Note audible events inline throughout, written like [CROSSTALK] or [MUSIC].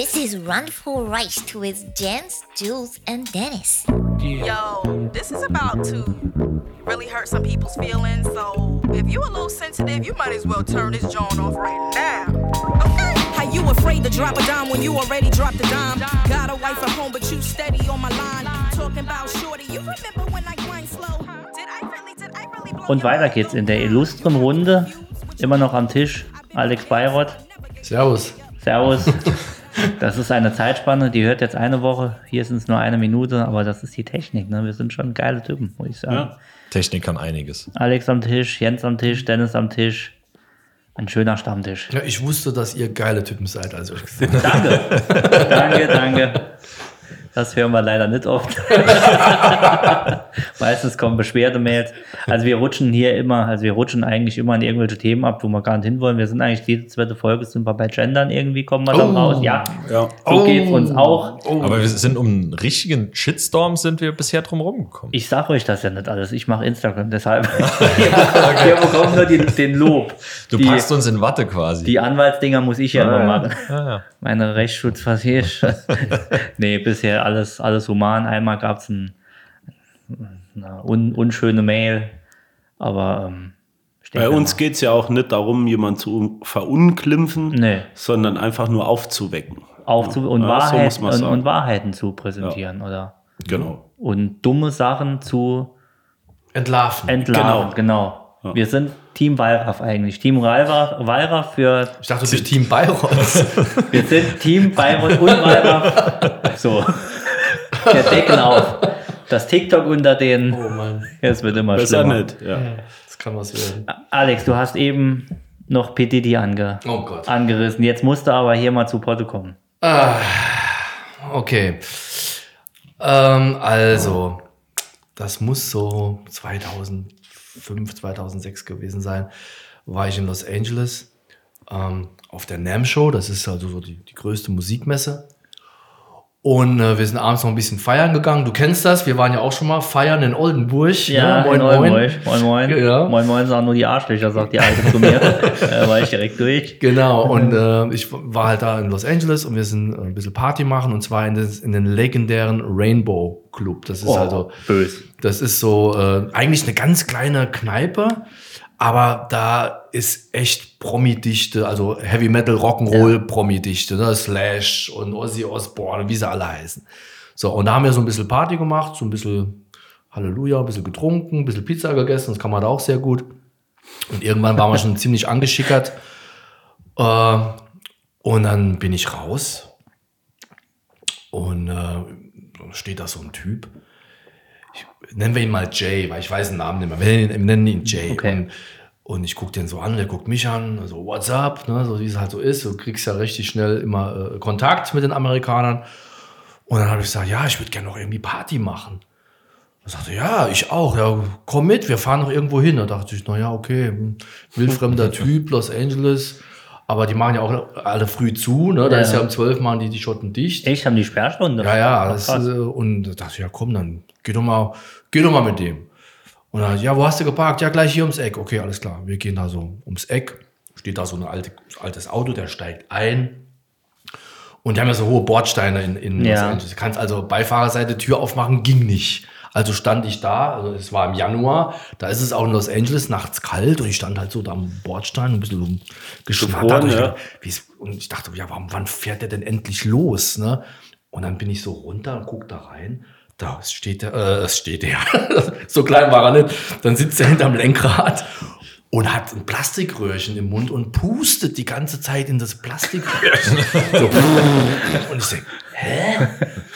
This is Run for Rice with Jens, Jules, and Dennis. Yo, this is about to really hurt some people's feelings. So if you a little sensitive, you might as well turn this joint off right now. Okay? How you afraid to drop a dime when you already dropped a dime? Got a wife at home, but you steady on my line. Talking about shorty, you remember when I grind slow? Did I really, did I really blow Und weiter geht's in der illustren Runde. Immer noch am Tisch. Alex Bayrott. Servus. Servus. Das ist eine Zeitspanne, die hört jetzt eine Woche. Hier sind es nur eine Minute, aber das ist die Technik. Ne? Wir sind schon geile Typen, muss ich sagen. Technik kann einiges. Alex am Tisch, Jens am Tisch, Dennis am Tisch. Ein schöner Stammtisch. Ja, ich wusste, dass ihr geile Typen seid, als ich gesehen. Danke. danke, danke. Das hören wir leider nicht oft. [LAUGHS] Meistens kommen Beschwerdemails. Also wir rutschen hier immer, also wir rutschen eigentlich immer in irgendwelche Themen ab, wo wir gar nicht hinwollen. Wir sind eigentlich jede zweite Folge sind wir bei Gendern irgendwie, kommen wir dann Oh. raus. Ja, Ja. so geht's uns auch. Aber wir sind um einen richtigen Shitstorm sind wir bisher drum rumgekommen. Ich sag euch das ja nicht alles. Ich mache Instagram, deshalb. [LAUGHS] [LAUGHS] wir bekommen nur den, den Lob. Du die, packst uns in Watte quasi. die Anwaltsdinger muss ich ja immer machen. ja, ja. Meine Rechtsschutzversicherung. nee, bisher alles, alles human. Einmal gab es ein, eine un, unschöne Mail, aber ähm, Bei uns geht es ja auch nicht darum, jemanden zu verunglimpfen, Nee. sondern einfach nur aufzuwecken. aufzu und, Ja, so Wahrheit, muss man und, sagen. und Wahrheiten zu präsentieren oder Genau. und dumme Sachen zu Entlarven. entlarven. Genau. Wir sind Team Wallraff eigentlich. Team Wallraff, Wallraff für ich dachte, du bist Team Bayreuth. Wir sind Team Bayreuth und Wallraff. [LAUGHS] So. [LAUGHS] Der Deckel auf. Das TikTok unter den. oh Mann, Es wird immer Besser schlimmer. nicht. Ja. das kann was werden. Alex, du hast eben noch PDD ange Oh Gott. angerissen. Jetzt musst du aber hier mal zu Potte kommen. Okay. Ähm, also, das muss so 2005, 2006 gewesen sein. War ich in Los Angeles ähm, auf der NAM Show. Das ist also so die, die größte Musikmesse. Und äh, wir sind abends noch ein bisschen feiern gegangen. Du kennst das. Wir waren ja auch schon mal feiern in Oldenburg. Ja, ne? moin, in moin. Oldenburg. Moin, moin. Ja. Moin, moin, sagen nur die Arschlöcher, sagt die Alte zu mir. [LAUGHS] äh, war ich direkt durch. Genau, und äh, ich war halt da in Los Angeles und wir sind äh, ein bisschen Party machen und zwar in, des, in den legendären Rainbow Club. Das ist Oh, also, bös. das ist so äh, eigentlich eine ganz kleine Kneipe, aber da ist echt Promi-Dichte, also Heavy Metal, Rock'n'Roll Promi-Dichte, ne? Slash und Ozzy Osbourne, wie sie alle heißen. So, und da haben wir so ein bisschen Party gemacht, so ein bisschen Halleluja, ein bisschen getrunken, ein bisschen Pizza gegessen, das kann man da auch sehr gut. Und irgendwann waren wir schon [LAUGHS] ziemlich angeschickert. Äh, und dann bin ich raus und äh, dann steht da so ein Typ. Nennen wir ihn mal Jay, weil ich weiß den Namen nicht mehr. Wir nennen ihn, wir nennen ihn Jay. Okay. Und, und ich gucke den so an, der guckt mich an, so what's up, ne, so wie es halt so ist. Du kriegst ja richtig schnell immer äh, Kontakt mit den Amerikanern. Und dann habe ich gesagt, ja, ich würde gerne noch irgendwie Party machen. Er sagte, ja, ich auch. Ja, komm mit, wir fahren noch irgendwo hin. Da dachte ich, na ja, okay, hm, wildfremder [LAUGHS] Typ, Los Angeles. Aber die machen ja auch alle früh zu. Ne? Da Ja. ist ja um 12 machen die die Schotten dicht. Echt, haben die Sperrstunde? Ja, ja. Krass. äh, und da dachte ich, ja, komm, dann geh doch mal, geh doch mal mit dem. Und dann, ja, wo hast du geparkt? Ja, gleich hier ums Eck. Okay, alles klar. Wir gehen da so ums Eck. Steht da so ein alte, altes Auto, der steigt ein. Und die haben ja so hohe Bordsteine in, in Ja. Los Angeles. Du kannst also Beifahrerseite Tür aufmachen, ging nicht. Also stand ich da, also es war im Januar, da ist es auch in Los Angeles nachts kalt und ich stand halt so da am Bordstein, ein bisschen geschnattert. Gefroren, Und ich ja. Und ich dachte, ja, warum, wann fährt der denn endlich los? Ne? Und dann bin ich so runter und guck da rein. Da steht der, äh, es steht der. [LAUGHS] so klein war er nicht. Dann sitzt er hinterm Lenkrad und hat ein Plastikröhrchen im Mund und pustet die ganze Zeit in das Plastikröhrchen. [LAUGHS] so. Und ich denke, hä?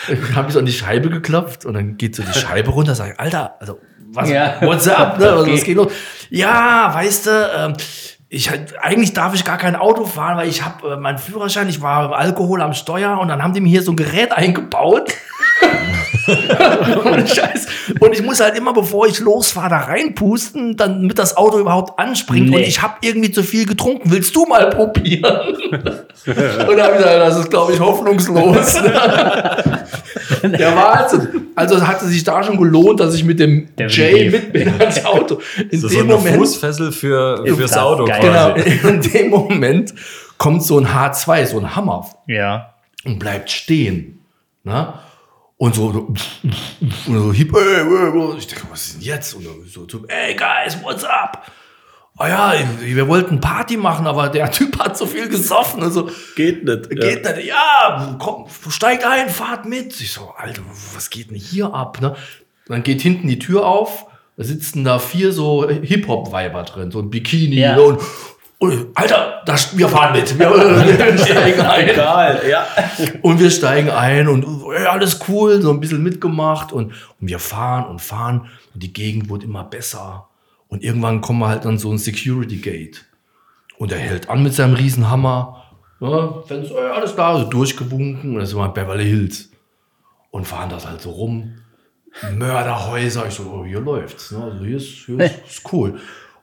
Dann habe ich so an die Scheibe geklopft und dann geht so die Scheibe runter. Sag ich, Alter, also was, Ja. what's up? Ne? Okay. Was geht los? Ja, weißt du, ähm, ich, eigentlich darf ich gar kein Auto fahren, weil ich habe äh, meinen Führerschein, ich war Alkohol am Steuer und dann haben die mir hier so ein Gerät eingebaut. [LAUGHS] [LAUGHS] Ohne Scheiß. Und ich muss halt immer, bevor ich losfahre, da reinpusten, damit das Auto überhaupt anspringt. Nee. Und ich habe irgendwie zu viel getrunken. Willst du mal probieren? [LAUGHS] und da habe ich gesagt, das ist, glaube ich, hoffnungslos. [LAUGHS] Der war also, also hatte sich da schon gelohnt, dass ich mit dem Jay Definitiv. mit bin ans Auto. In Das ist so dem eine Moment, Fußfessel für, fürs das Auto geil. genau, in dem Moment kommt so ein H2, so ein Hammer Ja. und bleibt stehen. Ne? Und so, und so hip, ey, ey, ich denke, was ist denn jetzt? Und so, so ey, guys, what's up? Ah ja, wir wollten Party machen, aber der Typ hat so viel gesoffen. Also, Geht nicht. geht nicht. Ja, komm, steig ein, fahrt mit. Ich so, Alter, was geht denn hier ab? Ne? Dann geht hinten die Tür auf, da sitzen da vier so Hip-Hop-Weiber drin, so ein Bikini Ja. und Alter, da, wir fahren mit. Wir, [LAUGHS] wir steigen ein. Egal, ja. Und wir steigen ein und ey, alles cool, so ein bisschen mitgemacht und, und wir fahren und fahren und die Gegend wird immer besser. Und irgendwann kommen wir halt an so ein Security Gate. Und er hält an mit seinem Riesenhammer. Ja, Fenster, alles klar, so durchgewunken. Und dann sind wir in Beverly Hills. Und fahren das halt so rum. Mörderhäuser. Ich so, oh, hier läuft's. Ne? Also hier ist, hier ist, [LAUGHS] ist cool.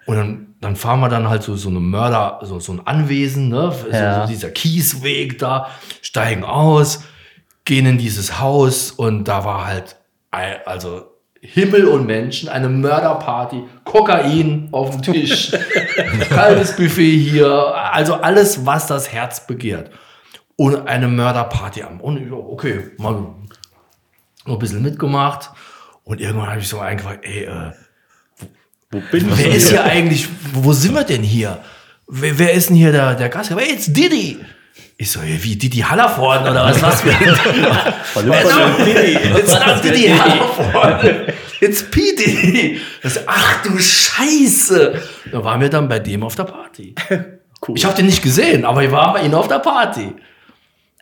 Und dann, dann fahren wir dann halt so, so eine Mörder, so, so ein Anwesen, ne? so, Ja. so dieser Kiesweg da, steigen aus, gehen in dieses Haus und da war halt, also Himmel und Menschen, eine Mörderparty, Kokain auf dem Tisch, [LAUGHS] kaltes Buffet hier, also alles, was das Herz begehrt. Und eine Mörderparty am. Und so, okay, mal noch ein bisschen mitgemacht. Und irgendwann habe ich so eingefragt, ey, äh, Wo bin ich? wer ist hier eigentlich, wo sind wir denn hier? Wer, wer ist denn hier der, der Gastgeber? Hey, it's Didi. Ich so, ey, wie Didi Hallervorden oder was? Was für It's [LAUGHS] not Didi Hallervorden. It's P. Diddy. Das, ach du Scheiße. Da waren wir dann bei dem auf der Party. Cool. Ich habe den nicht gesehen, aber ich war bei ihm auf der Party.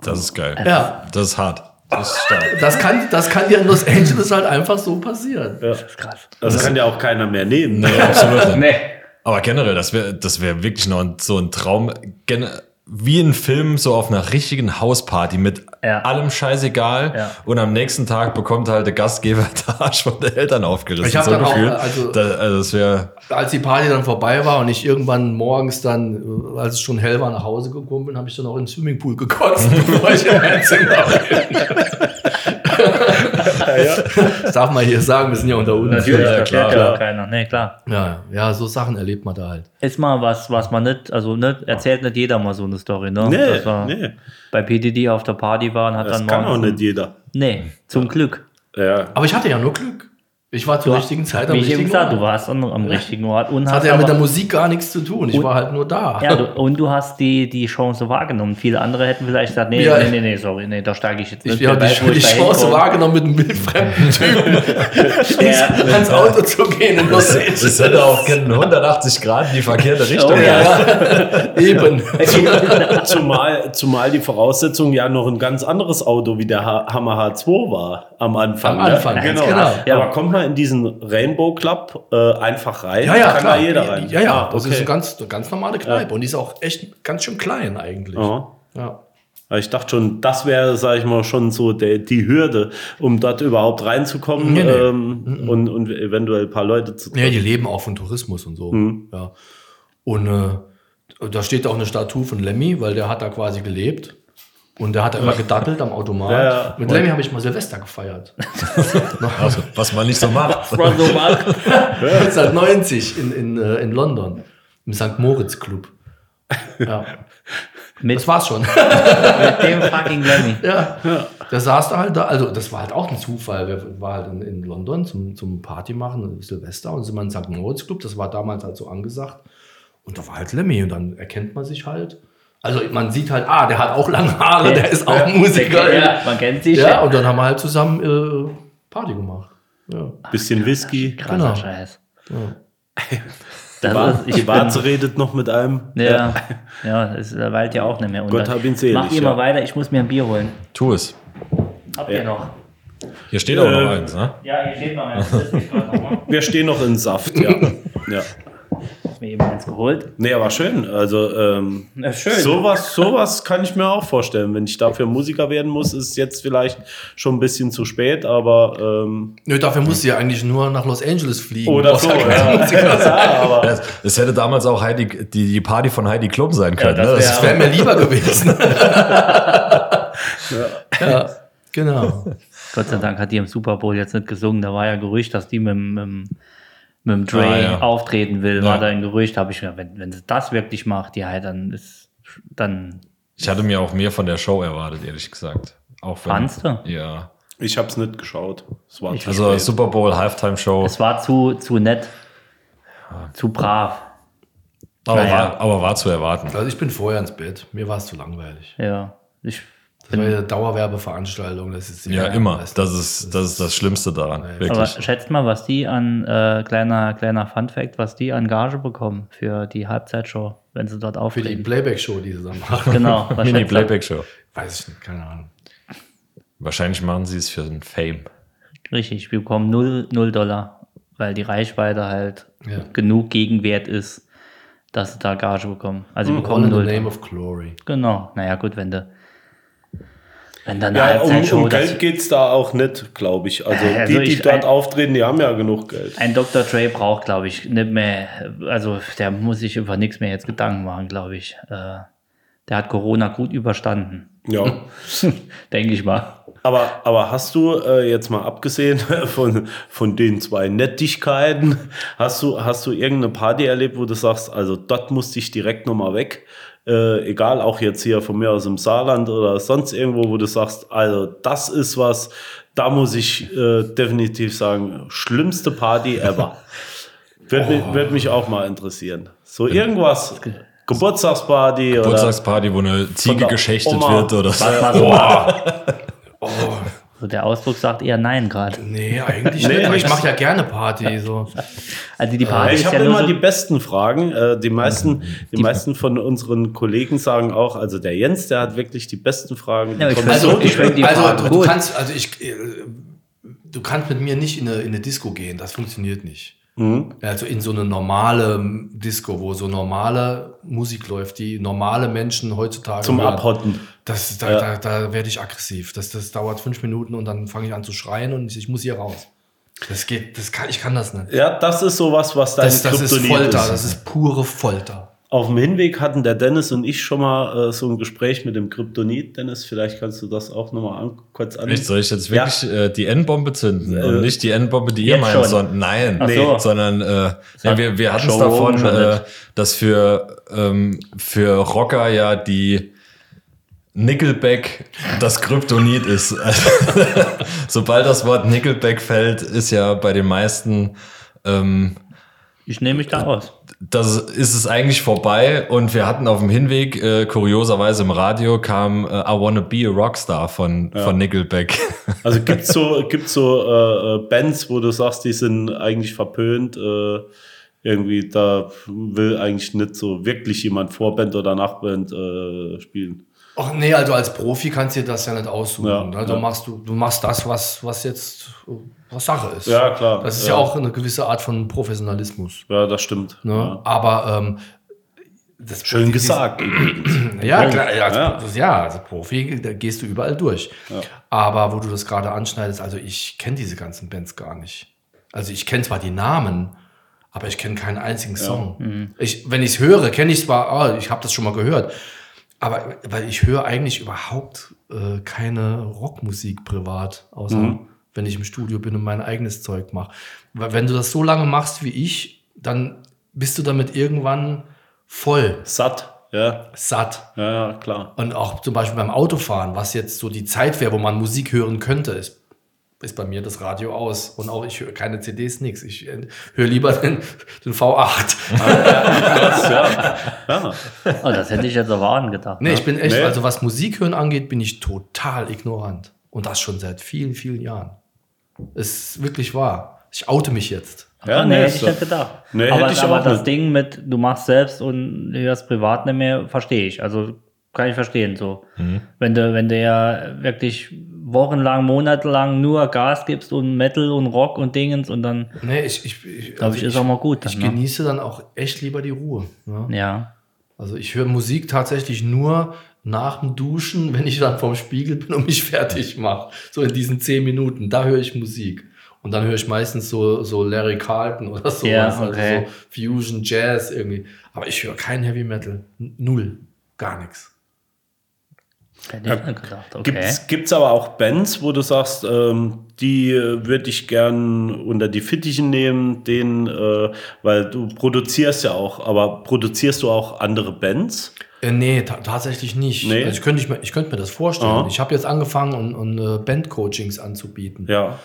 Das ist geil. Ja. Das ist hart. Das ist stark. Das kann, das kann dir in Los Angeles halt einfach so passieren. Das ist krass. Das kann ja auch keiner mehr nehmen. Nee, absolut. Nee. Aber generell, das wäre das wär wirklich noch so ein Traum. Gen wie ein Film, so auf einer richtigen Hausparty mit Ja. allem scheißegal. Ja. Und am nächsten Tag bekommt halt der Gastgeber [LAUGHS] der Arsch von den Eltern aufgerissen. Ich hab so dann auch, also- da, also das wäre. Als die Party dann vorbei war und ich irgendwann morgens dann, äh, als es schon hell war, nach Hause gekommen bin, habe ich dann auch in den Swimmingpool gekotzt, [LAUGHS] bevor ich mein Zimmer bin. Das darf man hier sagen, wir sind ja unter uns. Natürlich, Ja, das klar. auch keiner. Nee, klar. Ja, ja, so Sachen erlebt man da halt. Ist mal was, was man nicht, also nicht, erzählt nicht jeder mal so eine Story, ne? Nee, Dass wir nee. bei PDD auf der Party waren, hat Das dann kann auch nicht jeder. Nee, zum Glück. Ja. Aber ich hatte ja nur Glück. Ich war zur richtigen Zeit am Wie ich eben richtigen gesagt, Ort. du warst am, am richtigen Ort und Das hatte ja mit aber- der Musik gar nichts zu tun. Ich Und- war halt nur da. Ja, du, und du hast die, die Chance wahrgenommen. Viele andere hätten vielleicht gesagt, nee, Ja. nee, nee, nee, sorry, nee, da steige ich jetzt Ich nicht. habe Wer die, die ich Chance hinkomme. wahrgenommen, mit einem wildfremden Typen [LAUGHS] ins, ans Auto zu gehen Los Angeles. Das hätte auch in 180 Grad in die verkehrte Richtung. Oh, ja. Ja, [LAUGHS] eben. [LAUGHS] Zumal, zumal die Voraussetzung ja noch ein ganz anderes Auto wie der Hammer H2 war am Anfang. Am Anfang, ne? ganz genau. genau. Ja. Aber kommt man in diesen Rainbow Club äh, einfach rein? Ja, ja, Kann klar. da jeder rein? Ja, ja, Ah, das okay. ist eine ganz, eine ganz normale Kneipe und die ist auch echt ganz schön klein eigentlich. Aha. Ja. Ich dachte schon, das wäre, sag ich mal, schon so der, die Hürde, um dort überhaupt reinzukommen Nee, nee. Ähm, Und, und eventuell ein paar Leute zu ja, die leben auch von Tourismus und so. Ja. Und äh, da steht auch eine Statue von Lemmy, weil der hat da quasi gelebt. Und der hat da immer gedattelt am Automat. Ja, ja. Mit Lemmy habe ich mal Silvester gefeiert. [LAUGHS] Also, was man nicht so macht. 1990 in, in, äh, in London. Im St. Moritz Club. Ja. Mit, Das war's schon. [LAUGHS] mit dem fucking Lemmy. Ja, der saß da halt da. Also, das war halt auch ein Zufall. Wir waren halt in, in London zum, zum Party machen, Silvester, und sind wir in St. Moritz Club. Das war damals halt so angesagt. Und da war halt Lemmy. Und dann erkennt man sich halt. Also, man sieht halt, ah, der hat auch lange Haare, der ist auch Musiker. Ja, man kennt sich. Ja, und dann haben wir halt zusammen äh, Party gemacht. Ja. bisschen Whisky. Krasser genau. Scheiß. Ja. [LAUGHS] Das War, ist, ich Warze redet noch mit einem. ja, ja, es weilt ja auch nicht mehr unter. Gott hab ihn selig, Mach ihr ja. mal weiter, ich muss mir ein Bier holen. Tu es. Habt ihr noch? Hier steht auch noch Äh, eins, ne? Ja, hier steht noch eins. Ist. Wir stehen noch in Saft, ja. [LAUGHS] ja. Hab mir eben eins geholt. Nee, aber schön. Also, ähm, Na, schön. sowas, sowas kann ich mir auch vorstellen. Wenn ich dafür Musiker werden muss, ist jetzt vielleicht schon ein bisschen zu spät, aber. Ähm, Nö, dafür musst du ja eigentlich nur nach Los Angeles fliegen. oder so. ja Ja. [LAUGHS] Ja, Das, es hätte damals auch Heidi, die, die Party von Heidi Klum sein können. das ne? wär- Das wäre mir lieber gewesen. [LAUGHS] ja. genau. Gott sei Dank hat die im Super Bowl jetzt nicht gesungen. Da war ja Gerücht, dass die mit, dem- mit, dem- Dre Ah, ja. auftreten will. Ja. War da ein Gerücht, habe ich gedacht, wenn, wenn sie das wirklich macht, ja, dann ist dann Ich hatte mir auch mehr von der Show erwartet, ehrlich gesagt. Auch wenn, Fandst du? Ja. Ich hab's nicht geschaut. Es war zu Also spät. Super Bowl Halftime Show. Es war zu, zu nett. Zu brav. Aber, naja. war, aber war zu erwarten. Also ich bin vorher ins Bett. Mir war es zu langweilig. Ja. Ich, Das war ja eine Dauerwerbeveranstaltung. Das ist Ja, immer. Das ist, das ist das Schlimmste daran. aber Wirklich. schätzt mal, was die an, äh, kleiner, kleiner Fun-Fact, was die an Gage bekommen für die Halbzeitshow, wenn sie dort für die. Playback-Show, die sie dann machen. Genau. [LAUGHS] Mini-Playback-Show. Weiß ich nicht, keine Ahnung. Wahrscheinlich machen sie es für den Fame. Richtig, wir bekommen 0, 0 Dollar, weil die Reichweite halt Ja. genug Gegenwert ist, dass sie da Gage bekommen. Also wir All bekommen in the 0 name Dollar. of glory. Genau, naja gut, wenn du wenn dann Ja, um, um Geld geht's da auch nicht, glaube ich. Also, Also die, die ich- dort ein- auftreten, die haben ja genug Geld. ein Dr. Dre braucht, glaube ich, nicht mehr, also der muss sich über nichts mehr jetzt Gedanken machen, glaube ich. Äh, der hat Corona gut überstanden, Ja. [LAUGHS] denke ich mal. Aber, aber hast du äh, jetzt mal abgesehen [LAUGHS] von, von den zwei Nettigkeiten, hast du, hast du irgendeine Party erlebt, wo du sagst, also dort musste ich direkt nochmal weg? Äh, egal, auch jetzt hier von mir aus im Saarland oder sonst irgendwo, wo du sagst, also das ist was, da muss ich äh, definitiv sagen, schlimmste Party ever. [LAUGHS] Wird, mich, wird mich auch mal interessieren. So irgendwas, Geburtstagsparty oder Geburtstagsparty, wo eine Ziege geschächtet Oma. wird oder so. Was [LAUGHS] mal so. So der Ausdruck sagt eher nein gerade. Nee, eigentlich [LAUGHS] nicht. Aber ich mache ja gerne Party. So. Also die Party Ich ist habe ja immer so, die besten Fragen. Äh, die meisten, die meisten von unseren Kollegen sagen auch, also der Jens, der hat wirklich die besten Fragen. Die Ja, ich ich die also Frage du, kannst, also ich, äh, du kannst mit mir nicht in eine, in eine Disco gehen. Das funktioniert nicht. Mhm. Also in so eine normale Disco, wo so normale Musik läuft, die normale Menschen heutzutage zum hören. Abhotten. Das, da, Ja. da, da werde ich aggressiv. Das, das dauert fünf Minuten und dann fange ich an zu schreien und ich, muss hier raus. Das geht, das kann, ich kann das nicht. Ja, das ist sowas, was dein Das, das ist Folter, das ist pure Folter. Auf dem Hinweg hatten der Dennis und ich schon mal äh, so ein Gespräch mit dem Kryptonit. Dennis, vielleicht kannst du das auch nochmal an, kurz an. Echt, soll ich jetzt wirklich äh, die N-Bombe zünden Äh, und nicht die N-Bombe, die ihr meint, schon. sondern nein, so. sondern äh, ja, wir, wir hatten es davon, äh, dass für, ähm, für Rocker ja die Nickelback das Kryptonit ist. [LAUGHS] Sobald das Wort Nickelback fällt, ist ja bei den meisten ähm, ich nehme mich da aus. Das ist es eigentlich vorbei und wir hatten auf dem Hinweg, äh, kurioserweise im Radio, kam äh, I Wanna Be a Rockstar von, von Nickelback. [LAUGHS] Also gibt's so, gibt's so äh, äh, Bands, wo du sagst, die sind eigentlich verpönt. Äh, irgendwie, da will eigentlich nicht so wirklich jemand Vorband oder Nachband äh, spielen. Ach nee, also als Profi kannst du dir das ja nicht aussuchen. Ja, ne? du, ja. machst, du, du machst das, was, was jetzt äh, was Sache ist. Ja, klar. Das ist Ja. ja, auch eine gewisse Art von Professionalismus. Ja, das stimmt. Ne? Ja. Aber ähm, das Schön gesagt. [CLEARS THROAT] Ja, klar, ja, Ja. als, ja, als Profi, da gehst du überall durch. Aber wo du das gerade anschneidest, also ich kenne diese ganzen Bands gar nicht. Also ich kenne zwar die Namen, aber ich kenne keinen einzigen Song. Ich, wenn ich es höre, kenne ich zwar, ah, ich habe das schon mal gehört, aber weil ich höre eigentlich überhaupt äh, keine Rockmusik privat, außer wenn ich im Studio bin und mein eigenes Zeug mache. Weil wenn du das so lange machst wie ich, dann bist du damit irgendwann voll, Satt. Ja, satt. ja, ja, klar. Und auch zum Beispiel beim Autofahren, was jetzt so die Zeit wäre, wo man Musik hören könnte, ist, ist bei mir das Radio aus. Und auch ich höre keine CDs, nix. Ich äh, höre lieber den, den V8. Ja. Oh, das hätte ich jetzt aber angedacht. Nee, ne? ich bin echt, Nee. also was Musik hören angeht, bin ich total ignorant. Und das schon seit vielen, vielen Jahren. Ist wirklich wahr. Ich oute mich jetzt. Ja, Ah, nee, nee, hätte ich so. nicht gedacht. Nee, aber hätte ich aber auch das nicht. Ding mit, du machst selbst und hörst privat nicht mehr, verstehe ich. Also kann ich verstehen so. Mhm. Wenn du, wenn du ja wirklich wochenlang, monatelang nur Gas gibst und Metal und Rock und Dingens und dann, Nee, ich, ich, ich, glaube ich, ist auch mal gut. ich Dann, ne? genieße dann auch echt lieber die Ruhe. Ne? Ja. Also ich höre Musik tatsächlich nur nach dem Duschen, wenn ich dann vorm Spiegel bin und mich fertig mache. So in diesen zehn Minuten, da höre ich Musik. Und dann höre ich meistens so, so Larry Carlton oder sowas. Ja, okay. Also so Fusion, Jazz irgendwie. Aber ich höre kein Heavy Metal. Null. Gar nichts. Gedacht. Okay. Gibt's, gibt's aber auch Bands, wo du sagst, ähm, die äh, würde ich gern unter die Fittichen nehmen, den, äh, weil du produzierst ja auch, aber produzierst du auch andere Bands? Äh, nee, ta tatsächlich nicht. Nee? Also ich, könnte ich, könnte mir das vorstellen. Aha. Ich habe jetzt angefangen, und, und äh, Bandcoachings anzubieten. Ja.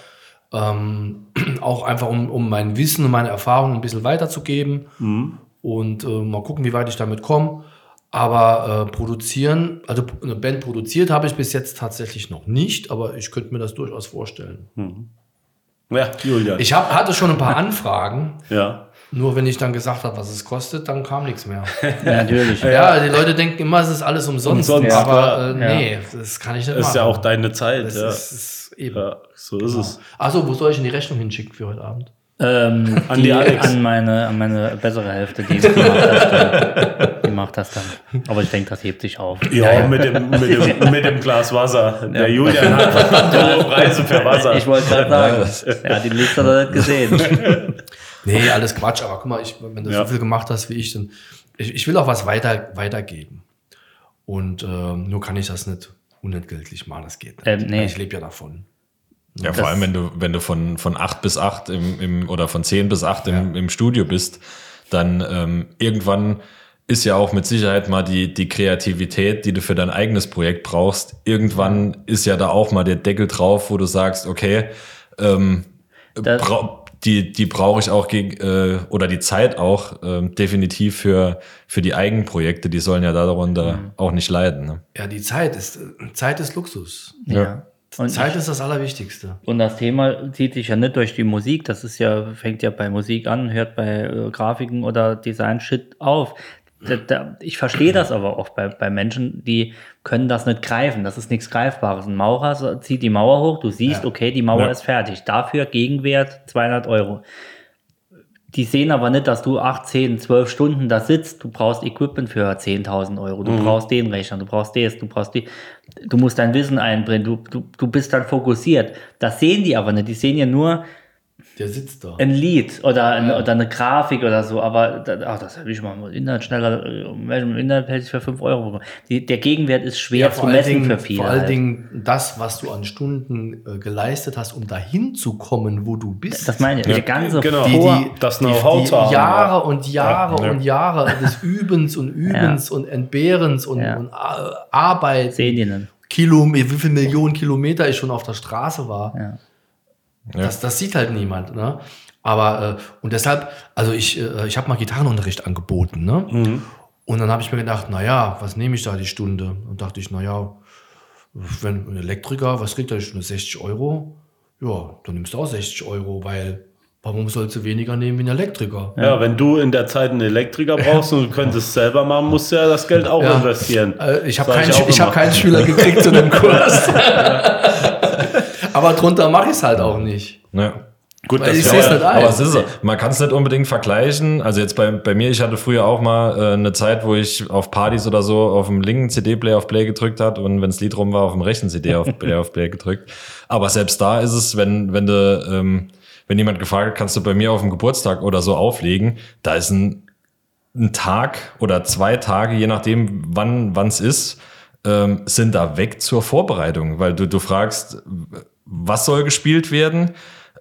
Ähm, [CLEARS THROAT] auch einfach, um, um mein Wissen und meine Erfahrungen ein bisschen weiterzugeben. Mhm. Und äh, mal gucken, wie weit ich damit komme. Aber äh, produzieren, also eine Band produziert habe ich bis jetzt tatsächlich noch nicht, aber ich könnte mir das durchaus vorstellen. Ja, Julian. Ich hab, hatte schon ein paar Anfragen, ja. Nur wenn ich dann gesagt habe, was es kostet, dann kam nichts mehr. [LAUGHS] Ja, natürlich. Ja, die Leute denken immer, es ist alles umsonst, Umsonst, aber äh, ja. nee, das kann ich nicht Das ist ja auch deine Zeit. das ja. ist, ist eben. ja, so ist es. Achso, wo soll ich denn die Rechnung hinschicken für heute Abend? Ähm, An die, die Alex. an meine, an meine bessere Hälfte, die, die macht das dann. Die macht das dann. Aber ich denke, das hebt sich auf. Ja, Mit, dem, mit, dem, mit dem Glas Wasser. Der Julian [LAUGHS] hat hohe Preise für Wasser. Ich wollte gerade sagen, er hat die Liste nicht gesehen. [LAUGHS] Nee, alles Quatsch, aber guck mal, ich, wenn du Ja. so viel gemacht hast wie ich, dann ich, ich will auch was weiter, weitergeben. Und ähm, nur kann ich das nicht unentgeltlich machen, das geht nicht. Ähm, nee. Ich lebe ja davon. Ja, vor allem, wenn du, wenn du von, von 8 bis 8 im, im, oder von 10 bis 8 im, im Studio bist, dann ähm, irgendwann ist ja auch mit Sicherheit mal die, die Kreativität, die du für dein eigenes Projekt brauchst. Irgendwann ist ja da auch mal der Deckel drauf, wo du sagst, okay, ähm, Das- die, die brauche ich auch gegen, äh, oder die Zeit auch ähm, definitiv für, für die Eigenprojekte. Die sollen ja darunter auch nicht leiden. Ne? Ja, die Zeit ist, Zeit ist Luxus. Ja. Und, Zeit ist das Allerwichtigste. und das Thema zieht sich ja nicht durch die Musik. Das ist ja, fängt ja bei Musik an, hört bei äh, Grafiken oder Design-Shit auf. Ich verstehe das aber oft bei, bei Menschen, die können das nicht greifen. Das ist nichts Greifbares. Ein Maurer zieht die Mauer hoch, du siehst, Ja. okay, die Mauer Ja. ist fertig. Dafür Gegenwert 200 Euro. Die sehen aber nicht, dass du 8, 10, 12 Stunden da sitzt. Du brauchst Equipment für 10.000 Euro. Du brauchst den Rechner, du brauchst das, du brauchst die. Du musst dein Wissen einbringen. Du, du, du bist dann fokussiert. Das sehen die aber nicht. Die sehen ja nur Der sitzt da. ein Lied oder, ein, oder eine Grafik oder so. Aber ach, das habe ich mal im Internet schneller. äh, Im Internet hätte ich für 5 Euro bekommen. Die, der Gegenwert ist schwer zu vor allen messen Dingen, für viele. Vor allen halt. Dingen das, was du an Stunden äh, geleistet hast, um dahin zu kommen, wo du bist. Das meine ich. Der ganze genau. die, die, das die, Know-how die zu haben, Jahre ja. und Jahre Ja. und Jahre des [LAUGHS] Übens und Übens und Entbehrens und, Ja. und äh, Arbeit. sehen die nicht. Kilometer, wie viele Millionen Kilometer ich schon auf der Straße war. Ja. Das, das sieht halt niemand. Ne? Aber, äh, und deshalb, also ich, äh, ich habe mal Gitarrenunterricht angeboten. Ne? Mhm. Und dann habe ich mir gedacht, naja, was nehme ich da die Stunde? Und dachte ich, naja, wenn ein Elektriker, was kriegt er die Stunde? 60 Euro? Ja, dann nimmst du auch 60 Euro, weil warum sollst du weniger nehmen wie ein Elektriker? Ja, wenn du in der Zeit einen Elektriker brauchst und du könntest es selber machen, musst du ja das Geld auch Ja. investieren. Äh, ich habe keinen, ich auch ich hab keinen Schüler gekriegt zu dem [LAUGHS] Kurs. [LAUGHS] Aber drunter mache ich es halt auch nicht. Ja. Gut, Weil das ich seh's nicht ein. Aber es ist so. Man kann es nicht unbedingt vergleichen. Also jetzt bei, bei mir, ich hatte früher auch mal äh, eine Zeit, wo ich auf Partys oder so auf dem linken CD-Player auf Play gedrückt hat und wenn das Lied rum war, auf dem rechten CD auf [LAUGHS] Play auf Play gedrückt. Aber selbst da ist es, wenn, wenn du, ähm, wenn jemand gefragt hat, kannst du bei mir auf dem Geburtstag oder so auflegen, da ist ein, ein Tag oder zwei Tage, je nachdem, wann es ist, ähm, sind da weg zur Vorbereitung, weil du, du fragst, was soll gespielt werden?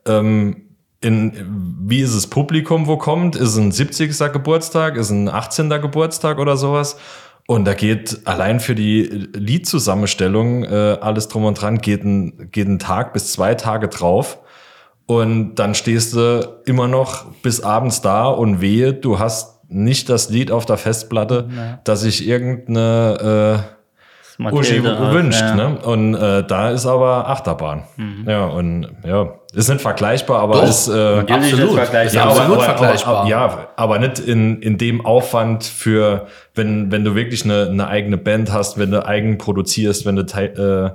Ähm, in, wie ist das Publikum, wo kommt? Ist es ein 70. Geburtstag? Ist es ein 18. Geburtstag oder sowas? Und da geht allein für die Liedzusammenstellung äh, alles drum und dran, geht ein, geht ein Tag bis zwei Tage drauf. Und dann stehst du immer noch bis abends da und wehe, du hast nicht das Lied auf der Festplatte, das sich irgendeine äh, Uschi Mathilde, wünscht. ja. Ne? Und äh, da ist aber Achterbahn. Ja, und ja, ist nicht vergleichbar, aber Doch. ist. Äh, Natürlich ist Absolut. vergleichbar. Ist ja, absolut aber, vergleichbar. Aber, ja, aber nicht in, in dem Aufwand für, wenn, wenn du wirklich eine, eine eigene Band hast, wenn du eigen produzierst, wenn du äh,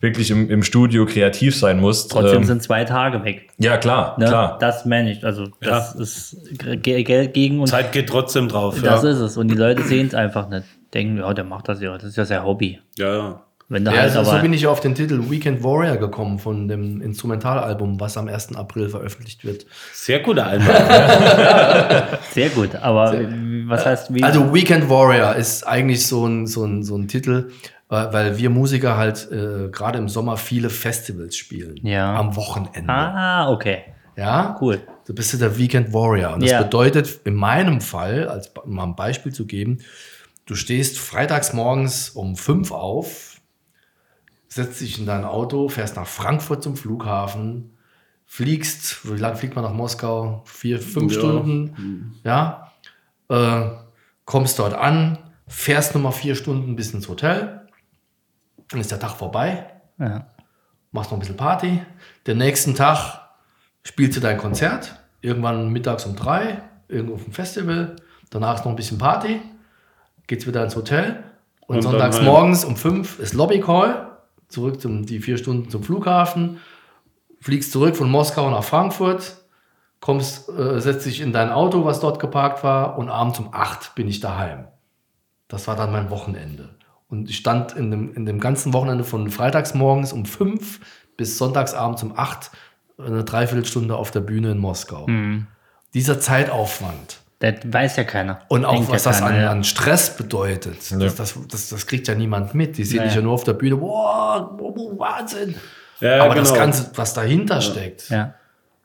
wirklich im, im Studio kreativ sein musst. Trotzdem ähm, sind zwei Tage weg. ja, klar, Ne? klar. Das meine ich. Also, das ist Ge- Geld gegen uns. Zeit geht trotzdem drauf. Das ja. ist es. Und die Leute sehen es einfach nicht. Denken, ja, der macht das ja. Das ist ja sein Hobby. ja, ja. Wenn du Ja, halt so, so aber. bin ich auf den Titel Weekend Warrior gekommen von dem Instrumentalalbum, was am 1. April veröffentlicht wird. Sehr guter Einwand. [LAUGHS] sehr gut. Aber was heißt wie? Also Weekend Warrior ist eigentlich so ein, so ein, so ein Titel, weil weil wir Musiker halt äh, gerade im Sommer viele Festivals spielen. Ja. Am Wochenende. ah, okay. Ja, Cool. Du bist ja der Weekend Warrior. Und das Ja. bedeutet in meinem Fall, als um mal ein Beispiel zu geben, du stehst freitags morgens um fünf auf, setzt dich in dein Auto, fährst nach Frankfurt zum Flughafen, fliegst, wie lange fliegt man nach Moskau? Vier, fünf Ja. Stunden, ja, äh, kommst dort an, fährst nochmal vier Stunden bis ins Hotel, dann ist der Tag vorbei, Ja. machst noch ein bisschen Party. Den nächsten Tag spielst du dein Konzert, irgendwann mittags um drei, irgendwo auf dem Festival, danach ist noch ein bisschen Party, geht's wieder ins Hotel und, Und sonntags heim. morgens um fünf ist Lobbycall, zurück zum, die vier Stunden zum Flughafen, fliegst zurück von Moskau nach Frankfurt, kommst, äh, setzt dich in dein Auto, was dort geparkt war und abends um acht bin ich daheim. Das war dann mein Wochenende. Und ich stand in dem, in dem ganzen Wochenende von freitags morgens um fünf bis sonntagsabends um acht eine Dreiviertelstunde auf der Bühne in Moskau. Dieser Zeitaufwand Das weiß ja keiner. und auch Denkt was ja das keiner, an, ja. an Stress bedeutet, das, das, das, das kriegt ja niemand mit. Die sehen Naja. dich ja nur auf der Bühne, boah, boah, boah, Wahnsinn. Ja, Aber das genau. Ganze, was dahinter steckt, Ja.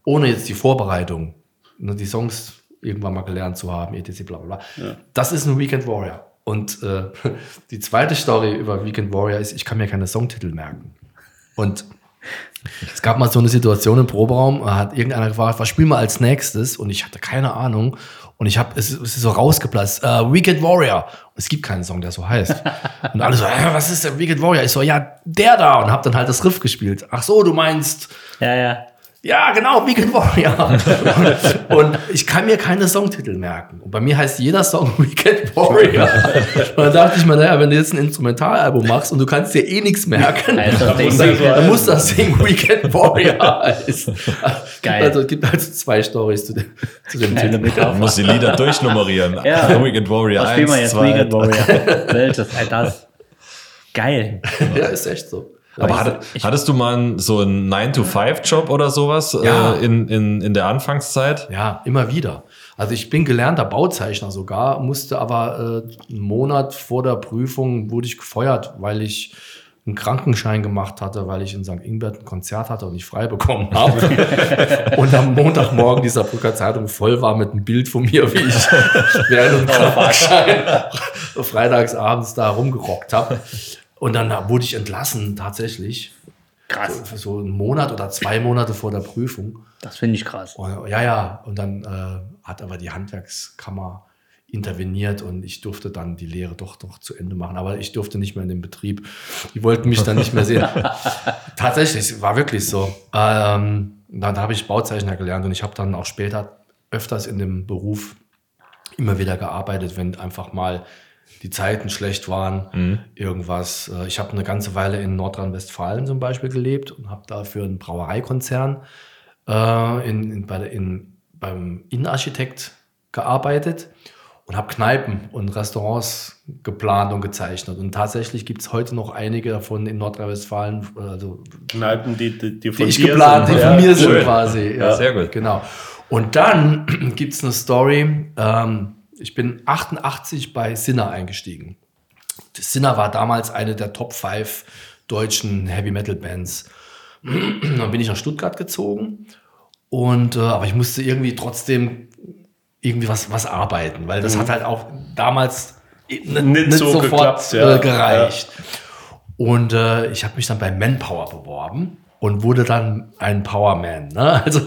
ohne jetzt die Vorbereitung, ne, die Songs irgendwann mal gelernt zu haben, etc. bla bla bla. Das ist ein Weekend Warrior. Und äh, [LAUGHS] die zweite Story über Weekend Warrior ist, ich kann mir keine Songtitel merken. Und es gab mal so eine Situation im Proberaum, hat irgendeiner gefragt, was spielen wir als nächstes? Und ich hatte keine Ahnung. Und ich habe, es, es ist so rausgeplatzt, äh, Weekend Warrior. Und es gibt keinen Song, der so heißt. [LAUGHS] Und alle so, äh, was ist der Weekend Warrior? Ich so, ja, der da. Und habe dann halt das Riff gespielt. Ach so, du meinst, ja, ja. Ja, genau, Weekend Warrior. und, ich kann mir keine Songtitel merken. Und bei mir heißt jeder Song [LAUGHS] Weekend Warrior. Und dann dachte ich mir, naja, wenn du jetzt ein Instrumentalalbum machst und du kannst dir eh nichts merken, das dann, muss, Weekend- dann muss das Ding Weekend Warrior heißen. Geil. Also es gibt also zwei Stories zu dem, zu dem Keine Titel. Man muss die Lieder durchnummerieren. Ja. [LAUGHS] Weekend Warrior Was spielen wir 1, jetzt? 2, Weekend Warrior. Welches? Das. Geil. Ja, ist echt so. Aber hat, hattest du mal so einen 9-to-5-Job oder sowas Ja. äh, in, in, in der Anfangszeit? Ja, immer wieder. Also ich bin gelernter Bauzeichner sogar, musste aber äh, einen Monat vor der Prüfung wurde ich gefeuert, weil ich einen Krankenschein gemacht hatte, weil ich in St. Ingbert ein Konzert hatte und ich frei bekommen [LAUGHS] habe. und am Montagmorgen dieser Brücker Zeitung voll war mit einem Bild von mir, wie ich [LAUGHS] während dem Krankenschein [LAUGHS] freitags abends da rumgerockt habe. Und dann wurde ich entlassen, tatsächlich. Krass. Für so einen Monat oder zwei Monate vor der Prüfung. Das finde ich krass. Und, ja, ja. Und dann äh, hat aber die Handwerkskammer interveniert und ich durfte dann die Lehre doch noch zu Ende machen. Aber ich durfte nicht mehr in den Betrieb. Die wollten mich dann nicht mehr sehen. [LAUGHS] Tatsächlich, es war wirklich so. Ähm, dann habe ich Bauzeichner gelernt und ich habe dann auch später öfters in dem Beruf immer wieder gearbeitet, wenn einfach mal die Zeiten schlecht waren, irgendwas. Äh, Ich habe eine ganze Weile in Nordrhein-Westfalen zum Beispiel gelebt und habe da für einen Brauereikonzern äh, in, in, bei der, in, beim Innenarchitekt gearbeitet und habe Kneipen und Restaurants geplant und gezeichnet. Und tatsächlich gibt es heute noch einige davon in Nordrhein-Westfalen, also Kneipen, die, die, die die von ich dir geplant, die sind. von Ja, mir sind schön. quasi. Ja, Sehr gut. Genau. Und dann [CLEARS THROAT] gibt es eine Story. Ähm, ich bin 88 bei Sinner eingestiegen. Sinner war damals eine der Top 5 deutschen Heavy Metal Bands. [CLEARS THROAT] dann bin ich nach Stuttgart gezogen. Und, äh, aber ich musste irgendwie trotzdem irgendwie was, was arbeiten, weil das hat halt auch damals nicht, nicht so sofort geklappt, ja. äh, gereicht. Und äh, ich habe mich dann bei Manpower beworben und wurde dann ein Powerman. Ne? [LAUGHS] Also,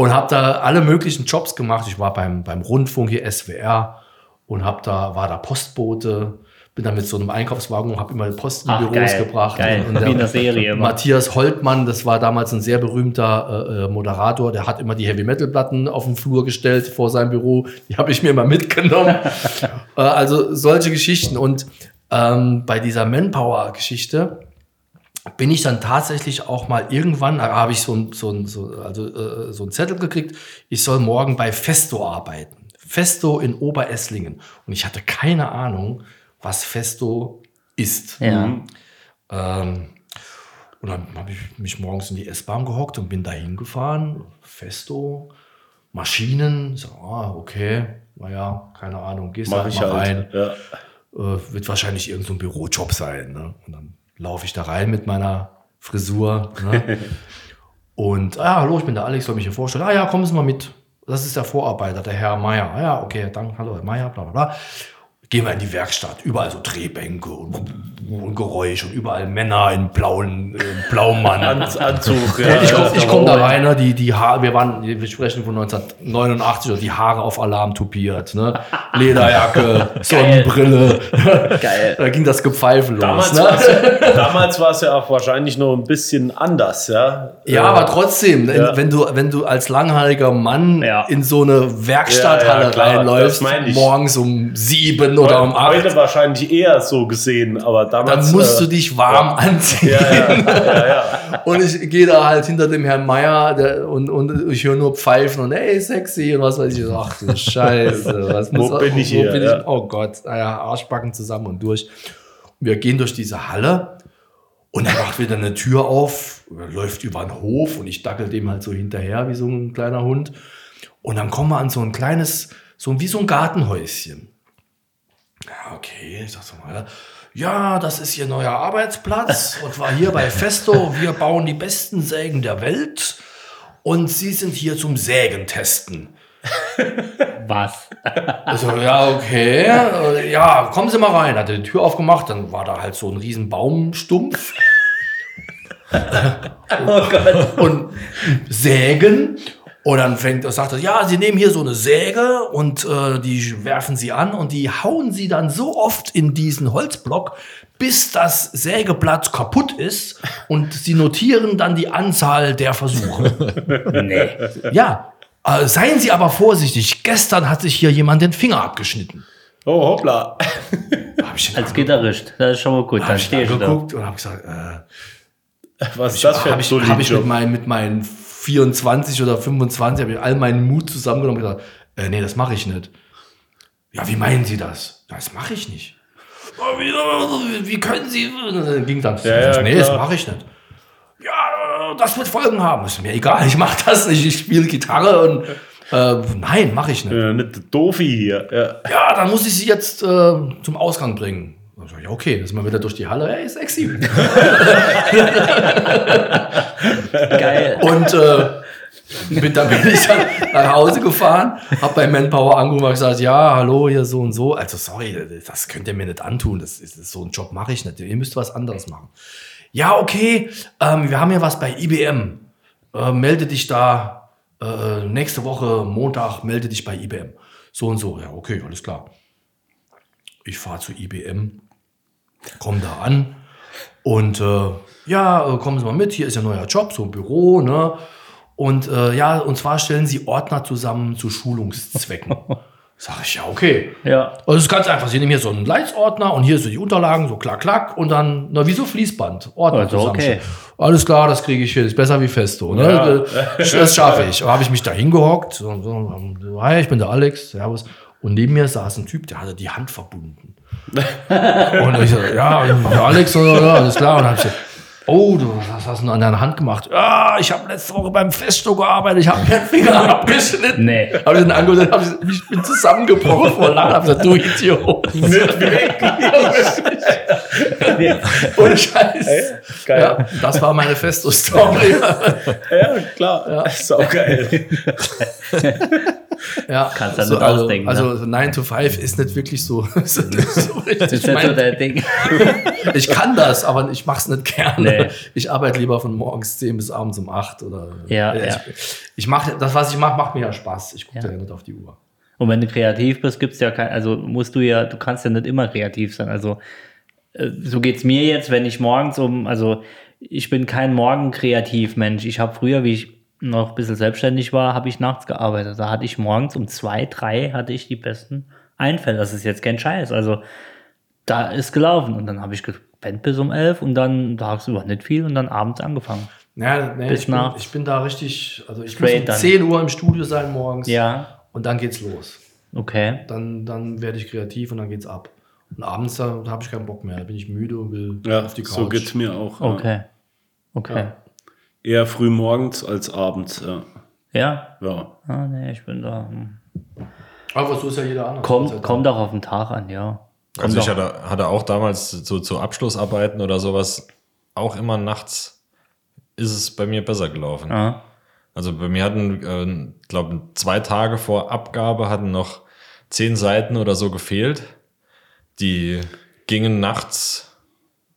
und habe da alle möglichen Jobs gemacht. Ich war beim, beim Rundfunk hier SWR und hab da, war da Postbote. Bin dann mit so einem Einkaufswagen und habe immer Post in Ach, Büros geil, gebracht. geil. Und Wie in der Serie. Matthias Holtmann, das war damals ein sehr berühmter äh, äh, Moderator, der hat immer die Heavy Metal Platten auf den Flur gestellt vor seinem Büro. Die habe ich mir immer mitgenommen. [LAUGHS] äh, also solche Geschichten. Und ähm, bei dieser Manpower-Geschichte bin ich dann tatsächlich auch mal irgendwann, da habe ich so ein, so, ein, so, also, äh, so ein Zettel gekriegt, ich soll morgen bei Festo arbeiten. Festo in Oberesslingen. Und ich hatte keine Ahnung, was Festo ist. Ja. Ähm, und dann habe ich mich morgens in die S-Bahn gehockt und bin da hingefahren. Festo, Maschinen. So, ah, okay, naja, keine Ahnung, gehst Mach halt ich mal rein halt. Ja. äh, wird wahrscheinlich irgendein so ein Bürojob sein. Ne? Und dann laufe ich da rein mit meiner Frisur. Ne? [LAUGHS] und, ah, hallo, ich bin der Alex, soll mich hier vorstellen. Ah ja, kommen Sie mal mit. Das ist der Vorarbeiter, der Herr Meier. Ah ja, okay, dann, hallo, Herr Meier, bla bla bla. gehen wir in die Werkstatt. Überall so Drehbänke und, und Geräusch und überall Männer in blauen, äh, Blaumann. [LAUGHS] An, Anzug. Und ich komme komm da rein, ne, die, die Haare, wir waren, wir sprechen von 1989, und die Haare auf Alarm tupiert, ne? [LAUGHS] Lederjacke, Sonnenbrille. Geil. Da ging das Gepfeife los. Damals ne? war es ja, ja auch wahrscheinlich noch ein bisschen anders, ja. Ja, Äh, aber trotzdem, wenn- ja. wenn du, wenn du als langhaariger Mann Ja. in so eine Werkstatthalle Ja, ja, reinläufst, morgens um sieben oder um acht, Heute wahrscheinlich eher so gesehen, aber damals. dann musst äh, du dich warm anziehen. Ja, ja, ja, ja. [LAUGHS] Und ich gehe da halt hinter dem Herrn Meier der, und, und ich höre nur Pfeifen und ey, sexy und was weiß ich. Ach du [LAUGHS] Scheiße. Was Wo bin ich hier, bin ich? Oh Gott, naja, Arschbacken zusammen und durch. Wir gehen durch diese Halle und er macht wieder eine Tür auf, läuft über den Hof und ich dackel dem halt so hinterher wie so ein kleiner Hund. Und dann kommen wir an so ein kleines, so wie so ein Gartenhäuschen. Ja, okay, ich sag so mal, ja, das ist Ihr neuer Arbeitsplatz und war hier bei Festo. Wir bauen die besten Sägen der Welt und Sie sind hier zum Sägen testen. Was? Also, ja, okay. Ja, kommen Sie mal rein. Hat er die Tür aufgemacht, dann war da halt so ein riesen Baumstumpf. Und sägen. Und dann fängt er, sagt er, ja, Sie nehmen hier so eine Säge und äh, die werfen Sie an und die hauen Sie dann so oft in diesen Holzblock, bis das Sägeblatt kaputt ist und Sie notieren dann die Anzahl der Versuche. [LAUGHS] Nee. ja, äh, seien Sie aber vorsichtig. Gestern hat sich hier jemand den Finger abgeschnitten. Oh, hoppla. [LAUGHS] Hab ich Als Gitarrist. Das ist schon mal gut. hab Dann ich stehe ich da. geguckt und habe gesagt, äh, Was ist das für habe ein ich, hab ich mit, meinen, mit meinen 24 oder 25 habe ich all meinen Mut zusammengenommen und gesagt, äh, nee, das mache ich nicht. Ja, wie meinen Sie das? Ja, Das mache ich nicht. "Oh, Wie, können Sie? Und dann ging dann, ja, nee, das klar. mache ich nicht. Ja, das wird Folgen haben. Ist mir egal, ich mache das nicht. Ich spiele Gitarre und äh, nein, mache ich nicht. Ja, nicht Dofi hier. Ja. Ja, dann muss ich sie jetzt äh, zum Ausgang bringen. Sag ich, ja, okay, sind wir wieder durch die Halle. Hey, sexy. Geil. Und äh, bin, dann bin ich dann nach Hause gefahren, habe bei Manpower angerufen und gesagt, ja, hallo, hier so und so. Also sorry, das könnt ihr mir nicht antun. Das ist, so einen Job mache ich nicht. Ihr müsst was anderes machen. Ja, okay, ähm, wir haben ja was bei IBM. Äh, melde dich da äh, nächste Woche Montag, melde dich bei IBM. So und so. Ja, okay, alles klar. Ich fahre zu IBM, komme da an und äh, ja, äh, kommen Sie mal mit, hier ist ja ein neuer Job, so ein Büro, ne? Und äh, ja, und zwar stellen Sie Ordner zusammen zu Schulungszwecken. [LAUGHS] Sag ich, ja, okay. Ja. Also es ist ganz einfach. Sie nehmen hier so einen Leitsordner und hier so die Unterlagen, so klack, klack und dann, na, wie so Fließband. Ordner Also, okay. Alles klar, das kriege ich hin. Ist besser wie Festo. Ne? Das, das schaffe ich. Habe ich mich da hingehockt. So, so, hi, ich bin der Alex. Servus. Und neben mir saß ein Typ, der hatte die Hand verbunden. Und ich so, ja, Alex, oder, ja, alles klar. Und dann habe ich gesagt, oh, du, was hast du denn an deiner Hand gemacht? Ja, ich habe letzte Woche beim Festo gearbeitet. Ich habe mir den Finger [LAUGHS] abgeschnitten. Nee. Habe ich dann angehört, hab ich, ich bin zusammengebrochen vor Lachen. Hab gesagt, du Idiot. [LAUGHS] Ohne Scheiß. Geil. Ja, das war meine Festo-Story. Ja, klar. Ja. Ist auch geil. ja, Kannst du so, nicht also, ausdenken, Also ne? 9 to 5 ist nicht wirklich so. [LAUGHS] so richtig Das ist nicht so dein Ding. [LAUGHS] ich kann das, aber ich mache es nicht gerne. Nee. Ich arbeite lieber von morgens 10 bis abends um 8. Oder, Ja, ich, ja. ich mache das, was ich mache, macht mir ja Spaß. Ich gucke Ja. ja. nicht auf die Uhr. Und wenn du kreativ bist, gibt's ja kein, also musst du ja, du kannst ja nicht immer kreativ sein. Also so geht's mir jetzt, wenn ich morgens um, also ich bin kein Morgenkreativ-Mensch. Ich habe früher, wie ich noch ein bisschen selbstständig war, habe ich nachts gearbeitet. Da hatte ich morgens um zwei, drei hatte ich die besten Einfälle. Das ist jetzt kein Scheiß. Also da ist gelaufen und dann habe ich gepennt bis um elf und dann tagsüber nicht viel und dann abends angefangen. Ja, nee, Bis ich, bin, ich bin da richtig, also ich muss um dann. 10 Uhr im Studio sein morgens Ja, und dann geht's los. okay. Dann, dann werde ich kreativ und dann geht's ab. Und abends da, da habe ich keinen Bock mehr. Da bin ich müde und will Ja, auf die Couch. so geht's mir auch. Ja. Okay. Okay. Eher früh morgens als abends. Ja. Ja. ja. Ah, nee, ich bin da. hm. Aber so ist ja jeder andere. Kommt, kommt auch auf den Tag an, ja. Kommt Also ich auch- hatte, hatte auch damals so zu Abschlussarbeiten oder sowas auch immer nachts ist es bei mir besser gelaufen. Ah, Also bei mir hatten, äh, glaube zwei Tage vor Abgabe hatten noch zehn Seiten oder so gefehlt. Die gingen nachts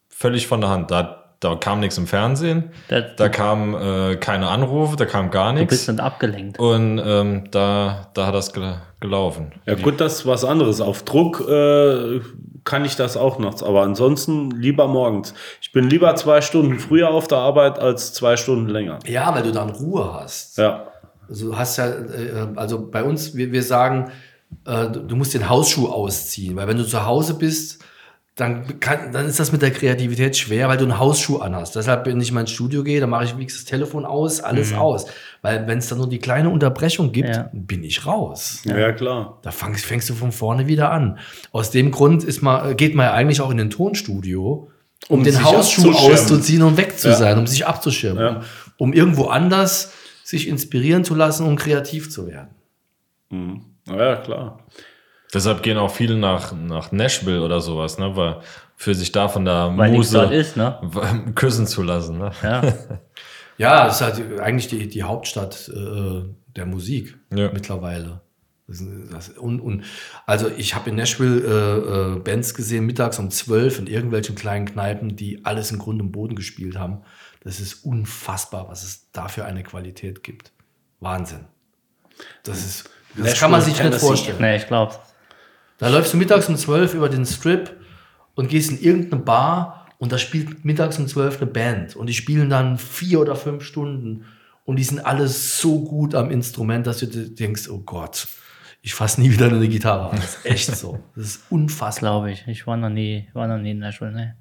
völlig von der Hand. Da, da kam nichts im Fernsehen, Das- da kam äh, keine Anrufe, da kam gar Du bist nichts. dann abgelenkt. Und ähm, da, da hat das gel gelaufen. Ja gut, das ist was anderes. Auf Druck äh, kann ich das auch nachts, aber ansonsten lieber morgens. Ich bin lieber zwei Stunden früher auf der Arbeit als zwei Stunden länger. Ja, weil du dann Ruhe hast. Ja. Also du hast ja, äh, also bei uns, wir, wir sagen, äh, du musst den Hausschuh ausziehen, weil wenn du zu Hause bist, dann, kann, dann ist das mit der Kreativität schwer, weil du einen Hausschuh anhast. Deshalb, wenn ich in mein Studio gehe, dann mache ich wenigstens das Telefon aus, alles aus. Weil wenn es dann nur die kleine Unterbrechung gibt, Ja. bin ich raus. ja, klar. Da fängst, fängst du von vorne wieder an. Aus dem Grund ist man, geht man ja eigentlich auch in ein Tonstudio, um, Um den Hausschuh auszuziehen und weg zu Ja. sein, um sich abzuschirmen, Ja. um irgendwo anders sich inspirieren zu lassen, um kreativ zu werden. Ja, klar. Deshalb gehen auch viele nach, nach Nashville oder sowas, ne? Weil für sich da von der Weil Muse dort ist, ne? [LAUGHS] küssen zu lassen. Ne? Ja. [LAUGHS] Ja, das ist halt eigentlich die, die Hauptstadt äh, der Musik Ja. mittlerweile. Das, das, und, und also ich habe in Nashville äh, äh, Bands gesehen, mittags um 12 in irgendwelchen kleinen Kneipen, die alles im Grund und Boden gespielt haben. Das ist unfassbar, was es da für eine Qualität gibt. Wahnsinn. Das ist, das Nashville, kann man sich nicht Tennessee. vorstellen. Nee, ich glaub's. Da läufst du mittags um 12 über den Strip und gehst in irgendeine Bar und da spielt mittags um 12 eine Band und die spielen dann vier oder fünf Stunden und die sind alle so gut am Instrument, dass du denkst, oh Gott, ich fasse nie wieder eine Gitarre an. Das ist echt so. Das ist unfassbar. Glaube ich. Ich war noch nie, war noch nie in Nashville, ne?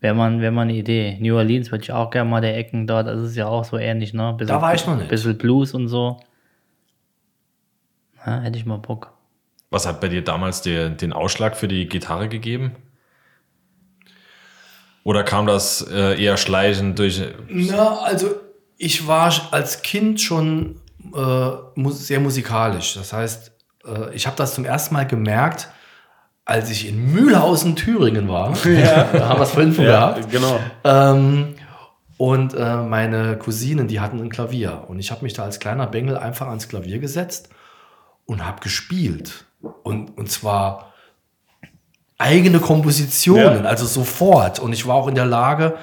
Wäre mal, wär mal eine Idee. New Orleans würde ich auch gerne mal der Ecken dort. Das ist ja auch so ähnlich, ne? Bisschen, Da war ich noch nicht. Bisschen Blues und so. Ja, hätte ich mal Bock. Was hat bei dir damals der, den Ausschlag für die Gitarre gegeben? Oder kam das äh, eher schleichend durch? Na, also ich war als Kind schon äh, sehr musikalisch. Das heißt, äh, ich habe das zum ersten Mal gemerkt, als ich in Mühlhausen, Thüringen war. [LAUGHS] da haben wir es vorhin von Ja, gehabt. genau. Ähm, und äh, meine Cousinen, die hatten ein Klavier. Und ich habe mich da als kleiner Bengel einfach ans Klavier gesetzt und habe gespielt. Und, und zwar eigene Kompositionen, Ja. also sofort. Und ich war auch in der Lage,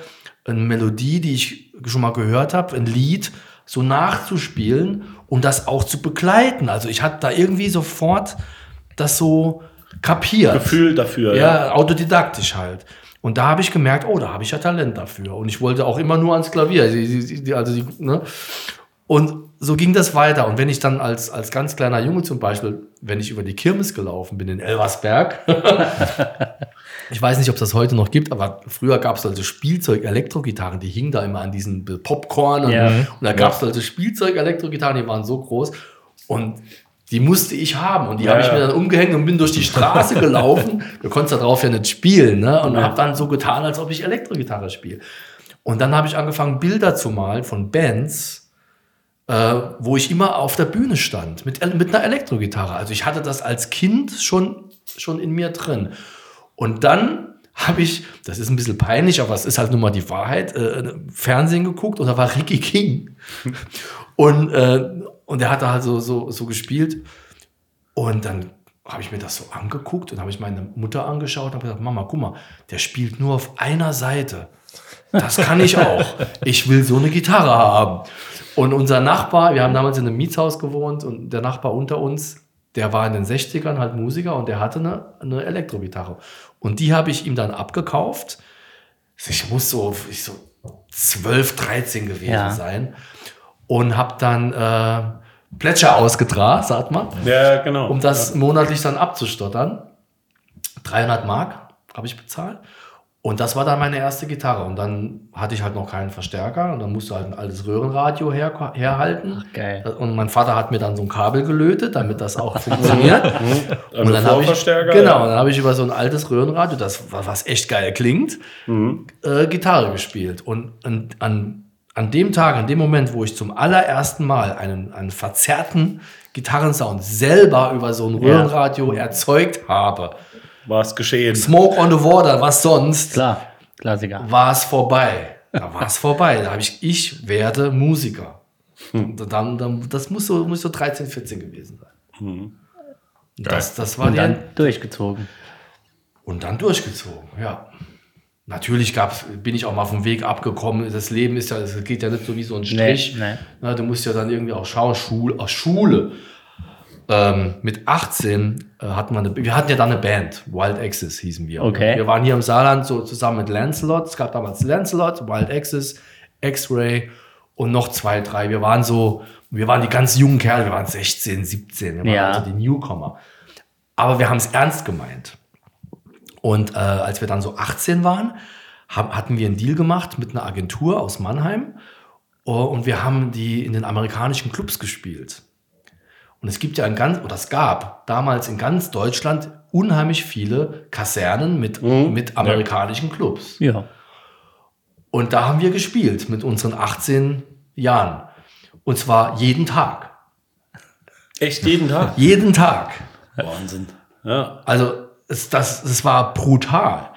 eine Melodie, die ich schon mal gehört habe, ein Lied, so nachzuspielen und das auch zu begleiten. Also ich hatte da irgendwie sofort das so kapiert. Gefühl dafür. Ja, autodidaktisch halt. Und da habe ich gemerkt, oh, da habe ich ja Talent dafür. Und ich wollte auch immer nur ans Klavier. Also ne? Und so ging das weiter. Und wenn ich dann als, als ganz kleiner Junge zum Beispiel, wenn ich über die Kirmes gelaufen bin in Elversberg, [LAUGHS] ich weiß nicht, ob es das heute noch gibt, aber früher gab es also Spielzeug-Elektrogitarren, die hingen da immer an diesen Popcorn. Und, Ja. und da gab es also Spielzeug-Elektrogitarren, die waren so groß. Und die musste ich haben. Und die habe ich ja. mir dann umgehängt und bin durch die Straße [LAUGHS] gelaufen. Du konntest da drauf ja nicht spielen. Ne? Und habe dann so getan, als ob ich Elektrogitarre spiele. Und dann habe ich angefangen, Bilder zu malen von Bands, äh, wo ich immer auf der Bühne stand mit, mit einer Elektrogitarre. Also ich hatte das als Kind schon, schon in mir drin. Und dann habe ich, das ist ein bisschen peinlich, aber es ist halt nun mal die Wahrheit, äh, Fernsehen geguckt und da war Ricky King. [LAUGHS] Und, äh, und der hat da halt so, so, so gespielt. Und dann habe ich mir das so angeguckt und habe ich meine Mutter angeschaut und habe gesagt, Mama, guck mal, der spielt nur auf einer Seite. Das kann ich auch. Ich will so eine Gitarre haben. Und unser Nachbar, wir haben damals in einem Mietshaus gewohnt und der Nachbar unter uns, der war in den 60ern halt Musiker und der hatte eine, eine Elektrogitarre. Und die habe ich ihm dann abgekauft. Ich muss so, ich so 12, 13 gewesen Ja. sein. Und habe dann äh, Plätscher ausgetragen, sagt man Ja, genau. um das monatlich dann abzustottern. 300 Mark habe ich bezahlt. Und das war dann meine erste Gitarre. Und dann hatte ich halt noch keinen Verstärker. Und dann musste halt ein altes Röhrenradio her, herhalten. geil. Und mein Vater hat mir dann so ein Kabel gelötet, damit das auch [LAUGHS] funktioniert. Und dann habe ich, genau, ja. dann habe ich über so ein altes Röhrenradio, das wa- was echt geil klingt, äh, Gitarre gespielt. Und an, an, an dem Tag, an dem Moment, wo ich zum allerersten Mal einen, einen verzerrten Gitarrensound selber über so ein Röhrenradio erzeugt habe, War es geschehen. Smoke on the Water, was sonst, Klar, Klassiker. war es vorbei. Da war es vorbei. Da habe ich, ich werde Musiker. Und Dann, dann, das muss so, muss so 13, 14 gewesen sein. Und Das, das war Und dann durchgezogen. Und dann durchgezogen, ja. Natürlich gab's, bin ich auch mal vom Weg abgekommen. Das Leben ist ja, es geht ja nicht so wie so ein Strich. nee. Na, du musst ja dann irgendwie auch schauen, Schule, aus Schule. Ähm, mit 18 äh, hatten wir eine, wir hatten ja dann eine Band, Wild Axis hießen wir. Okay. Wir waren hier im Saarland so zusammen mit Lancelot. Es gab damals Lancelot, Wild Axis, X-Ray und noch zwei, drei. Wir waren so, wir waren die ganz jungen Kerle, wir waren 16, 17, wir waren Ja. also die Newcomer. Aber wir haben es ernst gemeint. Und äh, als wir dann so 18 waren, haben, hatten wir einen Deal gemacht mit einer Agentur aus Mannheim. Oh, und wir haben die in den amerikanischen Clubs gespielt. Und es gibt ja in ganz, oder es gab damals in ganz Deutschland unheimlich viele Kasernen mit, mit amerikanischen Clubs. Ja. Und da haben wir gespielt mit unseren 18 Jahren. Und zwar jeden Tag. Echt jeden Tag? [LAUGHS] Jeden Tag. Wahnsinn. Ja. Also es, das, das war brutal.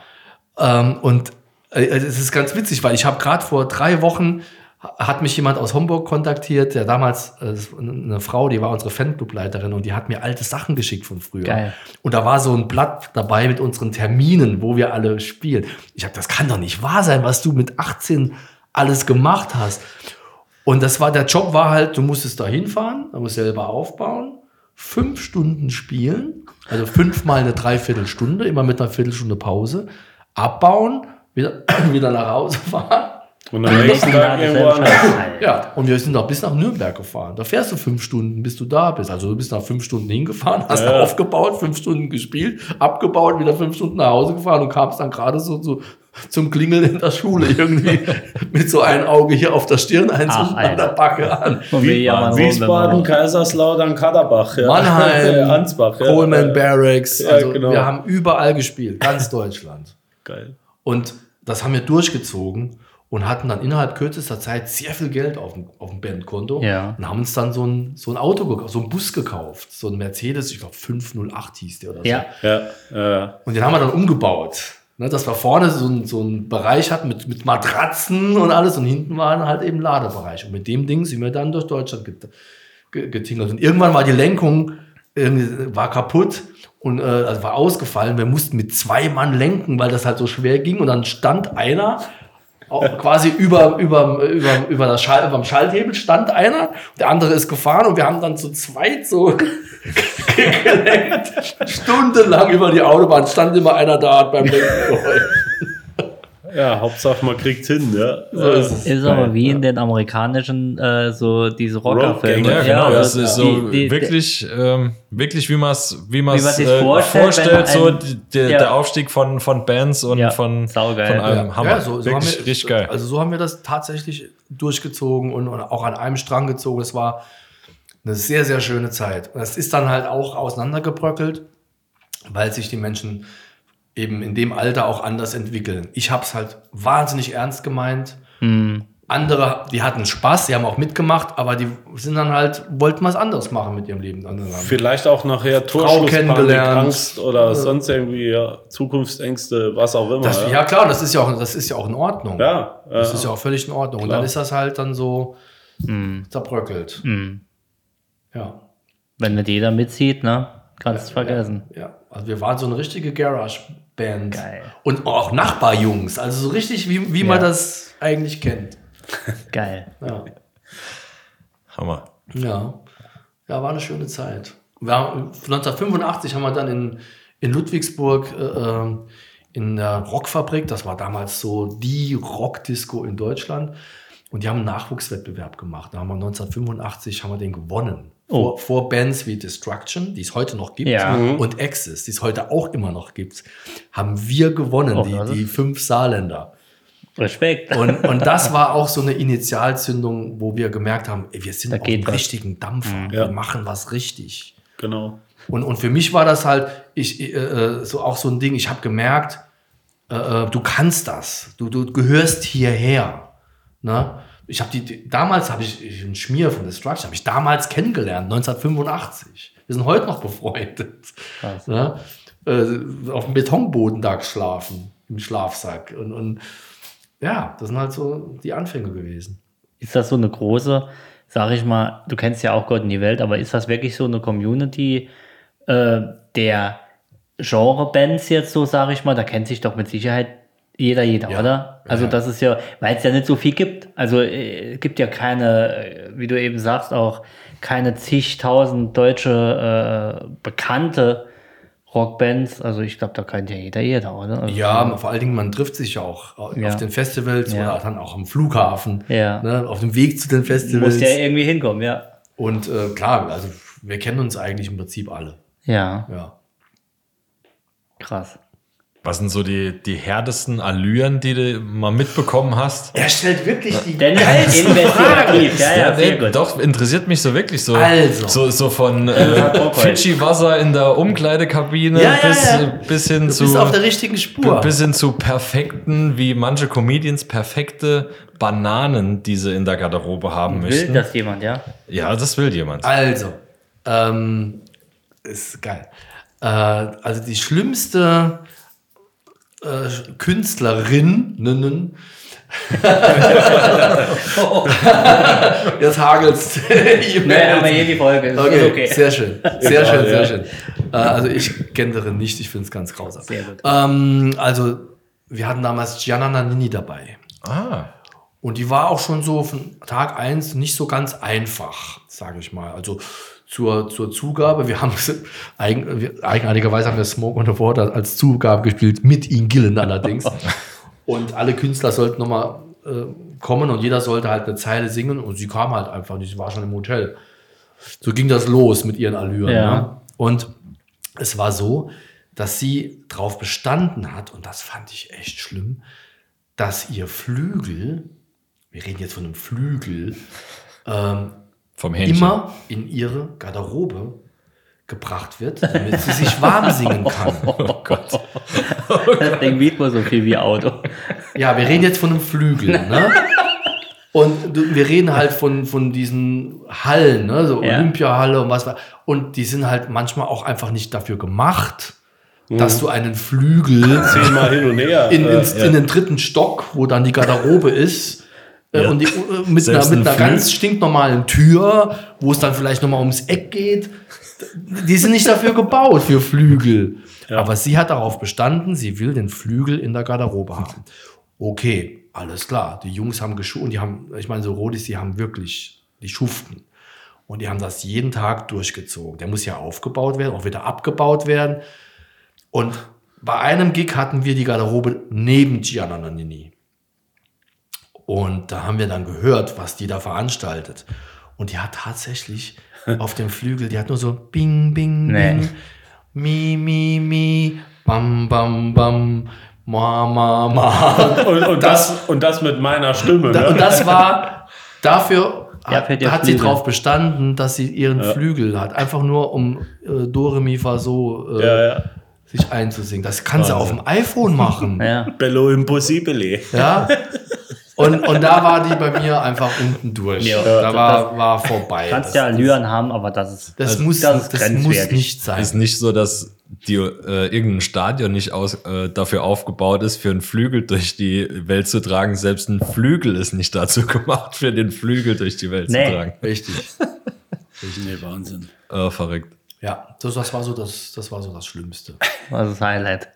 Ähm, und äh, es ist ganz witzig, weil ich habe gerade vor drei Wochen hat mich jemand aus Homburg kontaktiert, der damals äh, eine Frau, die war unsere Fanclubleiterin und die hat mir alte Sachen geschickt von früher. Geil. Und da war so ein Blatt dabei mit unseren Terminen, wo wir alle spielen. Ich habe, das kann doch nicht wahr sein, was du mit 18 alles gemacht hast. Und das war, der Job war halt, du musstest da hinfahren, du musst selber aufbauen, fünf Stunden spielen, also fünfmal eine Dreiviertelstunde, immer mit einer Viertelstunde Pause, abbauen, wieder, [CLEARS THROAT] wieder nach Hause fahren. Und am nächsten Tag irgendwo anders. [LAUGHS] Ja, und wir sind auch bis nach Nürnberg gefahren. Da fährst du fünf Stunden, bis du da bist. Also du bist nach fünf Stunden hingefahren, hast Ja. aufgebaut, fünf Stunden gespielt, abgebaut, wieder fünf Stunden nach Hause gefahren und kamst dann gerade so, so zum Klingeln in der Schule irgendwie [LAUGHS] mit so ein Auge hier auf der Stirn, eins Ach, an der. Backe an. Wiesbaden, Kaiserslautern, Kaderbach. Ja. Mannheim, [LAUGHS] Ansbach. Ja. Coleman Barracks. Ja, Also genau. wir haben überall gespielt, ganz Deutschland. Geil. Und das haben wir durchgezogen und hatten dann innerhalb kürzester Zeit sehr viel Geld auf dem, auf dem Bandkonto Ja. und haben uns dann so ein, so ein Auto gekauft, so einen Bus gekauft, so ein Mercedes, ich glaube 508 hieß der oder so. Ja, Ja. Und den haben wir dann umgebaut. Ne, dass wir vorne so, ein, so einen Bereich hatten mit, mit Matratzen und alles und hinten war halt eben Ladebereich. Und mit dem Ding sind wir dann durch Deutschland get, ge- getingelt. Und irgendwann war die Lenkung war kaputt und äh, also war ausgefallen. Wir mussten mit zwei Mann lenken, weil das halt so schwer ging. Und dann stand einer quasi über, über, über, über, das Schall, über dem Schalthebel stand einer, der andere ist gefahren und wir haben dann zu zweit so gelenkt, [LAUGHS] stundenlang über die Autobahn, stand immer einer da, beim Lenken. Ja, Hauptsache man kriegt hin. Ja. So ist es. ist aber wie in den amerikanischen, äh, so diese Rockerfilme. Ja, genau. das also ist so die- die- wirklich, ähm, wirklich, wie man es wie man's, man sich äh, vorstellt, vorstellt, so ein- die, der, ja. der Aufstieg von, von Bands und Ja, von, saugeil. von allem. Ja, Hammer. ja, so, so haben wirklich wir, richtig geil. Also so haben wir das tatsächlich durchgezogen und, und auch an einem Strang gezogen. Es war eine sehr, sehr schöne Zeit. Und es ist dann halt auch auseinandergebröckelt, weil sich die Menschen eben in dem Alter auch anders entwickeln. Ich habe es halt wahnsinnig ernst gemeint. Hm. Andere, die hatten Spaß, die haben auch mitgemacht, aber die sind dann halt, wollten was anderes machen mit ihrem Leben. Dann Vielleicht auch nachher Torschlusspanik, kennengelernt. Angst oder sonst irgendwie ja, Zukunftsängste, was auch immer. Das, ja. ja klar, das ist ja auch, das ist ja auch in Ordnung. Ja, Das ja. ist ja auch völlig in Ordnung. Und Klar. dann ist das halt dann so Hm. zerbröckelt. Hm. Ja. Wenn nicht jeder mitzieht, ne? Kannst du vergessen. Ja, also wir waren so eine richtige Garage-Band. Geil. Und auch Nachbarjungs, also so richtig, wie, wie man Ja. das eigentlich kennt. [LAUGHS] Geil. Ja. Hammer. ja. Ja, war eine schöne Zeit. Wir haben, 1985 haben wir dann in, in Ludwigsburg äh, ähm, in der Rockfabrik, das war damals so die Rockdisco in Deutschland, und die haben einen Nachwuchswettbewerb gemacht. Da haben wir 1985 haben wir den gewonnen. Oh. Vor, vor Bands wie Destruction, die es heute noch gibt, Ja. und Axis, die es heute auch immer noch gibt, haben wir gewonnen, Oh, die, die fünf Saarländer. Respekt. Und, und das [LAUGHS] war auch so eine Initialzündung, wo wir gemerkt haben, ey, wir sind Da auf dem richtigen Dampfer. Ja. Wir machen was richtig. Genau. Und, und für mich war das halt, ich, äh, äh, so auch so ein Ding, ich habe gemerkt, äh, äh, du kannst das. Du, du gehörst hierher. Ne? Ich habe die, damals habe ich, ich einen Schmier von Destruction, habe ich damals kennengelernt, 1985. Wir sind heute noch befreundet. Ne? Äh, auf dem Betonboden da geschlafen, im Schlafsack. Und, und ja, das sind halt so die Anfänge gewesen. Ist das so eine große, sag ich mal, du kennst ja auch Gott in die Welt, aber ist das wirklich so eine Community äh, der Genre-Bands jetzt so, sage ich mal, da kennt sich doch mit Sicherheit jeder, jeder, Ja. oder? Also Ja. das ist ja, weil es ja nicht so viel gibt. Also äh, es gibt ja keine, äh, wie du eben sagst, auch keine zigtausend deutsche äh, bekannte Rockbands. Also ich glaube, da kennt ja jeder, jeder, oder? Also, Ja, vor allen Dingen, man trifft sich ja auch auf Ja. den Festivals oder dann auch am Flughafen, Ja. ne, auf dem Weg zu den Festivals. musst ja irgendwie hinkommen, ja. Und äh, klar, also wir kennen uns eigentlich im Prinzip alle. Ja, Ja. krass. Was sind so die, die härtesten Allüren, die du mal mitbekommen hast? Er stellt wirklich die Dennis investigativ, ja, ja, sehr nee, gut. doch, interessiert mich so wirklich so. Also. So, so von äh. Fidschi-Wasser in der Umkleidekabine Ja, ja, bis, ja. äh, bis hin Du zu. bist auf der richtigen Spur. bis hin zu perfekten, wie manche Comedians perfekte Bananen, die sie in der Garderobe haben Will möchten. das jemand, ja? Ja, das will jemand. Also, ähm, ist geil. Äh, also die schlimmste äh, Künstlerin, ninnen. [LAUGHS] Jetzt haben wir [LAUGHS] hier die Folge. Ist Okay, okay. sehr schön. Sehr schön, sehr schön. Äh, also ich kenne darin nicht, ich finde es ganz grausam. Sehr gut. Ähm, also wir hatten damals Gianna Nannini dabei. Ah, Und die war auch schon so von Tag eins nicht so ganz einfach, sage ich mal. Also zur, zur Zugabe, wir haben eigen, wir, eigenartigerweise haben wir Smoke on the Water als Zugabe gespielt, mit Ian Gillen allerdings. [LAUGHS] und alle Künstler sollten nochmal äh, kommen und jeder sollte halt eine Zeile singen und sie kam halt einfach nicht, sie war schon im Hotel. So ging das los mit ihren Allüren. Ja. Ne? Und es war so, dass sie darauf bestanden hat, und das fand ich echt schlimm, dass ihr Flügel, wir reden jetzt von einem Flügel, ähm, vom Hähnchen. immer in ihre Garderobe gebracht wird, damit sie sich warm singen kann. [LAUGHS] Oh Gott. [LAUGHS] Das Ding wiegt wohl so viel wie Auto. Ja, wir reden jetzt von einem Flügel, ne? Und wir reden halt von, von diesen Hallen, ne? so Ja. Olympiahalle und was war. Und die sind halt manchmal auch einfach nicht dafür gemacht, dass du einen Flügel Zehnmal hin und her. in, äh, ins, in den dritten Stock, wo dann die Garderobe ist. Äh, Und die, äh, mit [LAUGHS] einer, mit ein einer ganz stinknormalen Tür, wo es dann vielleicht nochmal ums Eck geht. Die sind nicht dafür gebaut, für Flügel. Aber sie hat darauf bestanden, sie will den Flügel in der Garderobe haben. Okay, alles klar. Die Jungs haben geschuft und die haben, ich meine, so Rodis, die haben wirklich, die schuften. Und die haben das jeden Tag durchgezogen. Der muss ja aufgebaut werden, auch wieder abgebaut werden. Und bei einem Gig hatten wir die Garderobe neben Gianna Nannini. Und da haben wir dann gehört, was die da veranstaltet. Und die hat tatsächlich [LAUGHS] auf dem Flügel, die hat nur so Bing, Bing, Nee. Bing, Mi, Mi, Mi, Bam, Bam, Bam, Ma, Ma, Ma. und, und, das, und das mit meiner Stimme. Da, Ne? und das war dafür, Ja, hat, hat sie drauf bestanden, dass sie ihren Flügel hat. Einfach nur um äh, Dore Mi Fa So äh, ja, ja. sich einzusingen. Das kann sie auf dem iPhone machen. Ja. Bello Impossibile. Ja. [LAUGHS] Und, und da war die bei mir einfach unten durch. Ja, da war, das- war vorbei. Kannst ja Allüren haben, aber das ist. Das, also, muss, das das, muss grenzwertig. nicht sein. Ist nicht so, dass die, äh, irgendein Stadion nicht aus, äh, dafür aufgebaut ist, für einen Flügel durch die Welt zu tragen. Selbst ein Flügel ist nicht dazu gemacht, für den Flügel durch die Welt Nee. zu tragen. Richtig. Nee, Wahnsinn. Äh, verrückt. Ja, das, das, war so das, das war so das Schlimmste. Das ist das Highlight.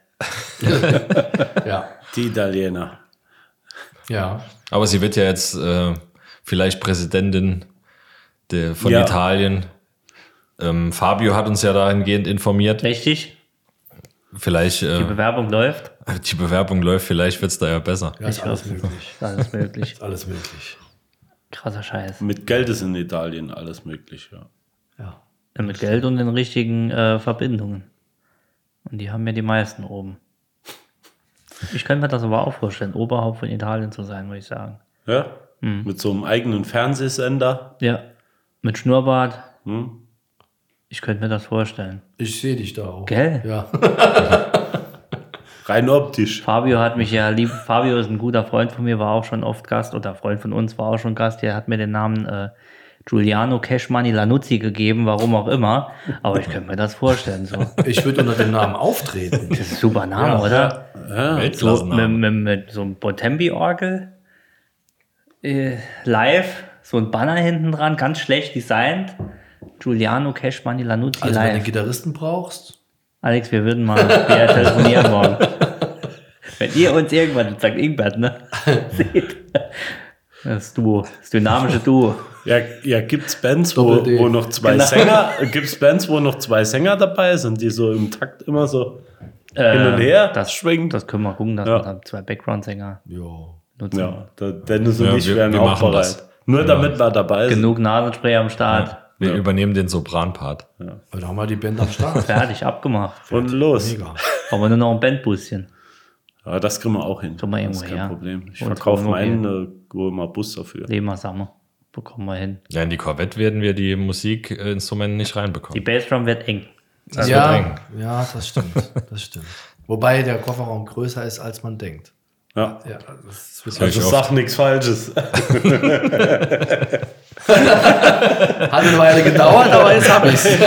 [LAUGHS] Ja. Die Italiener. Ja. Aber sie wird ja jetzt äh, vielleicht Präsidentin der, von Ja. Italien. Ähm, Fabio hat uns ja dahingehend informiert. Richtig? Vielleicht Die äh, Bewerbung läuft. die Bewerbung läuft, vielleicht wird es da ja besser. Ja, ist Ich alles möglich. Ist möglich. Ist alles möglich. Krasser Scheiß. Mit Geld ist in Italien alles möglich. Ja. Ja. Ja, Mit Geld und den richtigen äh, Verbindungen. Und die haben ja die meisten oben. Ich könnte mir das aber auch vorstellen, Oberhaupt von Italien zu sein, würde ich sagen. ja? Hm. Mit so einem eigenen Fernsehsender. Ja. Mit Schnurrbart. Hm? Ich könnte mir das vorstellen. Ich sehe dich da auch. Gell? Ja. [LAUGHS] Rein optisch. Fabio hat mich ja lieb. Fabio ist ein guter Freund von mir, war auch schon oft Gast oder Freund von uns war auch schon Gast. Der hat mir den Namen äh, Giuliano Cashmoney Lanuzzi gegeben, warum auch immer. Aber ich könnte mir das vorstellen. So. [LAUGHS] Ich würde unter dem Namen auftreten. Das ist ein super Name, oder? So mit, mit, mit so einem Botembi-Orgel äh, live, so ein Banner hinten dran, ganz schlecht designt. Giuliano Cashmoney Lanuzzi Also wenn du einen live. Gitarristen brauchst, Alex, wir würden mal wieder telefonieren [LAUGHS] morgen. Wenn ihr uns irgendwann St. Ingbert, ne? [LAUGHS] Seht. Das Duo, das dynamische Duo. Ja, ja gibt's Bands, wo, wo noch zwei Genau. Sänger, gibt's Bands, wo noch zwei Sänger dabei sind, die so im Takt immer so hin und her Äh, das, schwingen? Das können wir gucken, dass Ja. wir dann zwei Background-Sänger nutzen. Ja, der Dennis und Ja, ich wir- wären wir auch bereit. das. Nur Genau. damit wir dabei sind. Genug Nasenspray am Start. Wir übernehmen den Sopran-Part. Da haben wir die Band am Start. [LAUGHS] Fertig, abgemacht. Und los. Mega. Aber nur noch ein Bandbuschen. Ja, das kriegen wir auch hin. Kriegen wir das ist irgendwo kein her. Problem. Ich verkaufe meinen, äh, hol mal Bus dafür. Leben wir zusammen. Bekommen wir hin. Ja, in die Corvette werden wir die Musikinstrumente nicht Die reinbekommen. Bassdrum wird eng. Das ja, wird eng. ja, das stimmt. Das stimmt. Wobei der Kofferraum größer ist, als man denkt. Ja. Ja, das ich Also oft. sag nichts Falsches. [LAUGHS] hat eine Weile gedauert, aber jetzt habe ich es. [LAUGHS]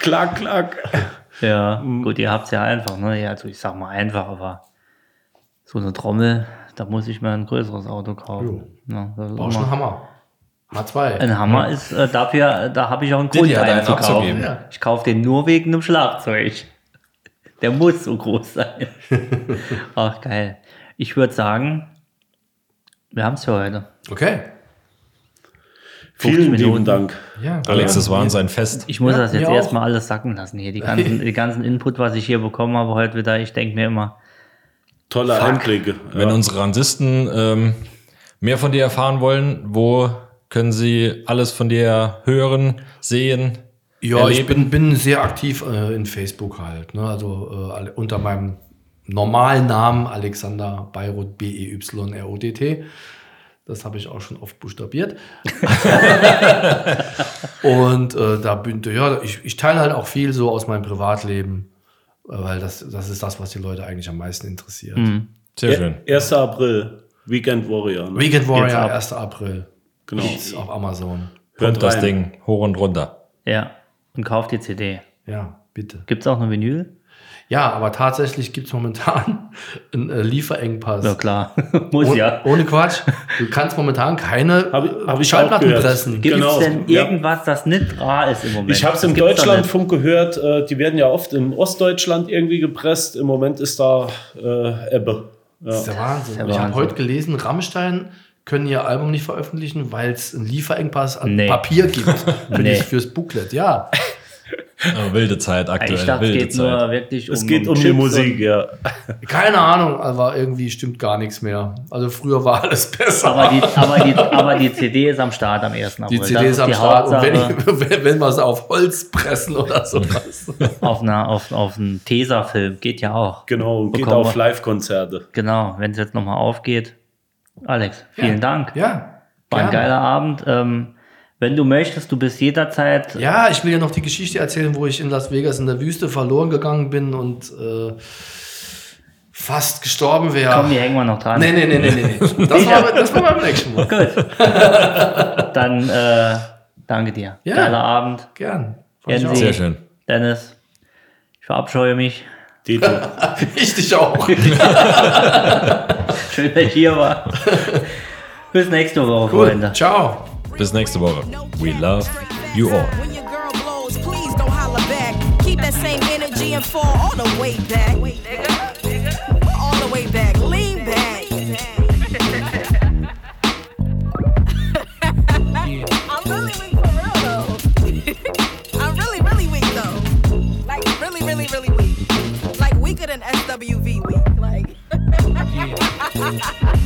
klack, klack. Ja, Mhm. gut, ihr habt es ja einfach, ne? Ja, also ich sag mal einfach, aber so eine Trommel, da muss ich mir ein größeres Auto kaufen. Ja, das ist Brauchst einen immer, Hammer. Mal zwei. ein Hammer ist äh, dafür, da habe ich auch einen Grund, hat einen zu kaufen. Ja. Ich kaufe den nur wegen dem Schlagzeug. Der muss so groß sein. [LAUGHS] Ach, geil. Ich würde sagen, wir haben es für heute. Okay. 50 Vielen lieben Minuten. Dank. Ja, Alex, ja. das war uns ein Fest. Ich muss Ja, das jetzt erstmal alles sacken lassen hier. Die ganzen, [LAUGHS] die ganzen Input, was ich hier bekommen habe heute wieder. Ich denke mir immer, Tolle Einblicke. Wenn Ja. unsere Randisten ähm, mehr von dir erfahren wollen, wo können sie alles von dir hören, sehen? Ja, ich erleben? bin, bin sehr aktiv äh, in Facebook halt. Ne? Also äh, unter meinem normalen Namen Alexander Beirut E B-E-Y-R-O-D-T. Das habe ich auch schon oft buchstabiert. [LAUGHS] Und äh, da bin ja, ich, ich teile halt auch viel so aus meinem Privatleben, weil das, das ist das, was die Leute eigentlich am meisten interessiert. Sehr schön. 1. April, Weekend Warrior. Ne? Weekend Warrior, Geht's ab. 1. April. Genau. Gibt's auf Amazon. Kommt Hört das rein. Ding hoch und runter. ja, und kauft die CD. Ja, bitte. Gibt es auch eine Vinyl? Ja, aber tatsächlich gibt es momentan [LAUGHS] einen äh, Lieferengpass. Ja, klar. [LAUGHS] Muss ja. Ohne Quatsch. Du kannst momentan keine Hab hab ich Schallplatten pressen. Gibt- es Genau, denn ja. irgendwas, das nicht rar ist im Moment? Ich habe es im Deutschlandfunk gehört, äh, die werden ja oft in Ostdeutschland irgendwie gepresst. Im Moment ist da äh, Ebbe. Das ist der Wahnsinn. der ich habe Wahnsinn. heute gelesen, Rammstein können ihr Album nicht veröffentlichen, weil es einen Lieferengpass an Nee. Papier gibt [LAUGHS] für Nee. fürs Booklet. Ja, Äh, wilde Zeit aktuell. Ich dachte, es geht Zeit. nur wirklich um Es geht um die Chips Musik, ja. keine Ahnung, aber irgendwie stimmt gar nichts mehr. Also früher war alles besser. Aber die, [LAUGHS] aber, die, aber die CD ist am Start am 1. April. die CD das ist am die Start. Und [LAUGHS] wenn, wenn, wenn wir es auf Holz pressen oder sowas. [LAUGHS] auf, einer, auf, auf einen Tesafilm. Geht ja auch. Genau, und geht Bekommen auf. Live-Konzerte. Genau, wenn es jetzt nochmal aufgeht. Alex, vielen Dank. Ja. War ein geiler Abend. Ähm, wenn du möchtest, du bist jederzeit Ja, ich will ja noch die Geschichte erzählen, wo ich in Las Vegas in der Wüste verloren gegangen bin und äh, fast gestorben wäre. Komm, die hängen wir noch dran. Nee, nee, nee, nee, nee. [LAUGHS] Das war, das war beim nächsten Mal. Gut. [LAUGHS] Dann äh, danke dir. Ja. Geiler Abend. Gern. Fand ich Jens, auch. Sehr schön. Dennis, ich verabscheue mich. Dito. [LAUGHS] Ich dich auch. Schön, dass ich hier war. Bis nächste Woche, Freunde. Gut, ciao. Bis nächste Woche. We love you all. When your girl blows, please don't holler back. Keep that same energy and fall all the way back. All the way back. Lean back. [LAUGHS] I'm really weak for real though. [LAUGHS] I'm really, really weak though. Like really, really, really weak. Like weaker than SWV weak. Like. [LAUGHS]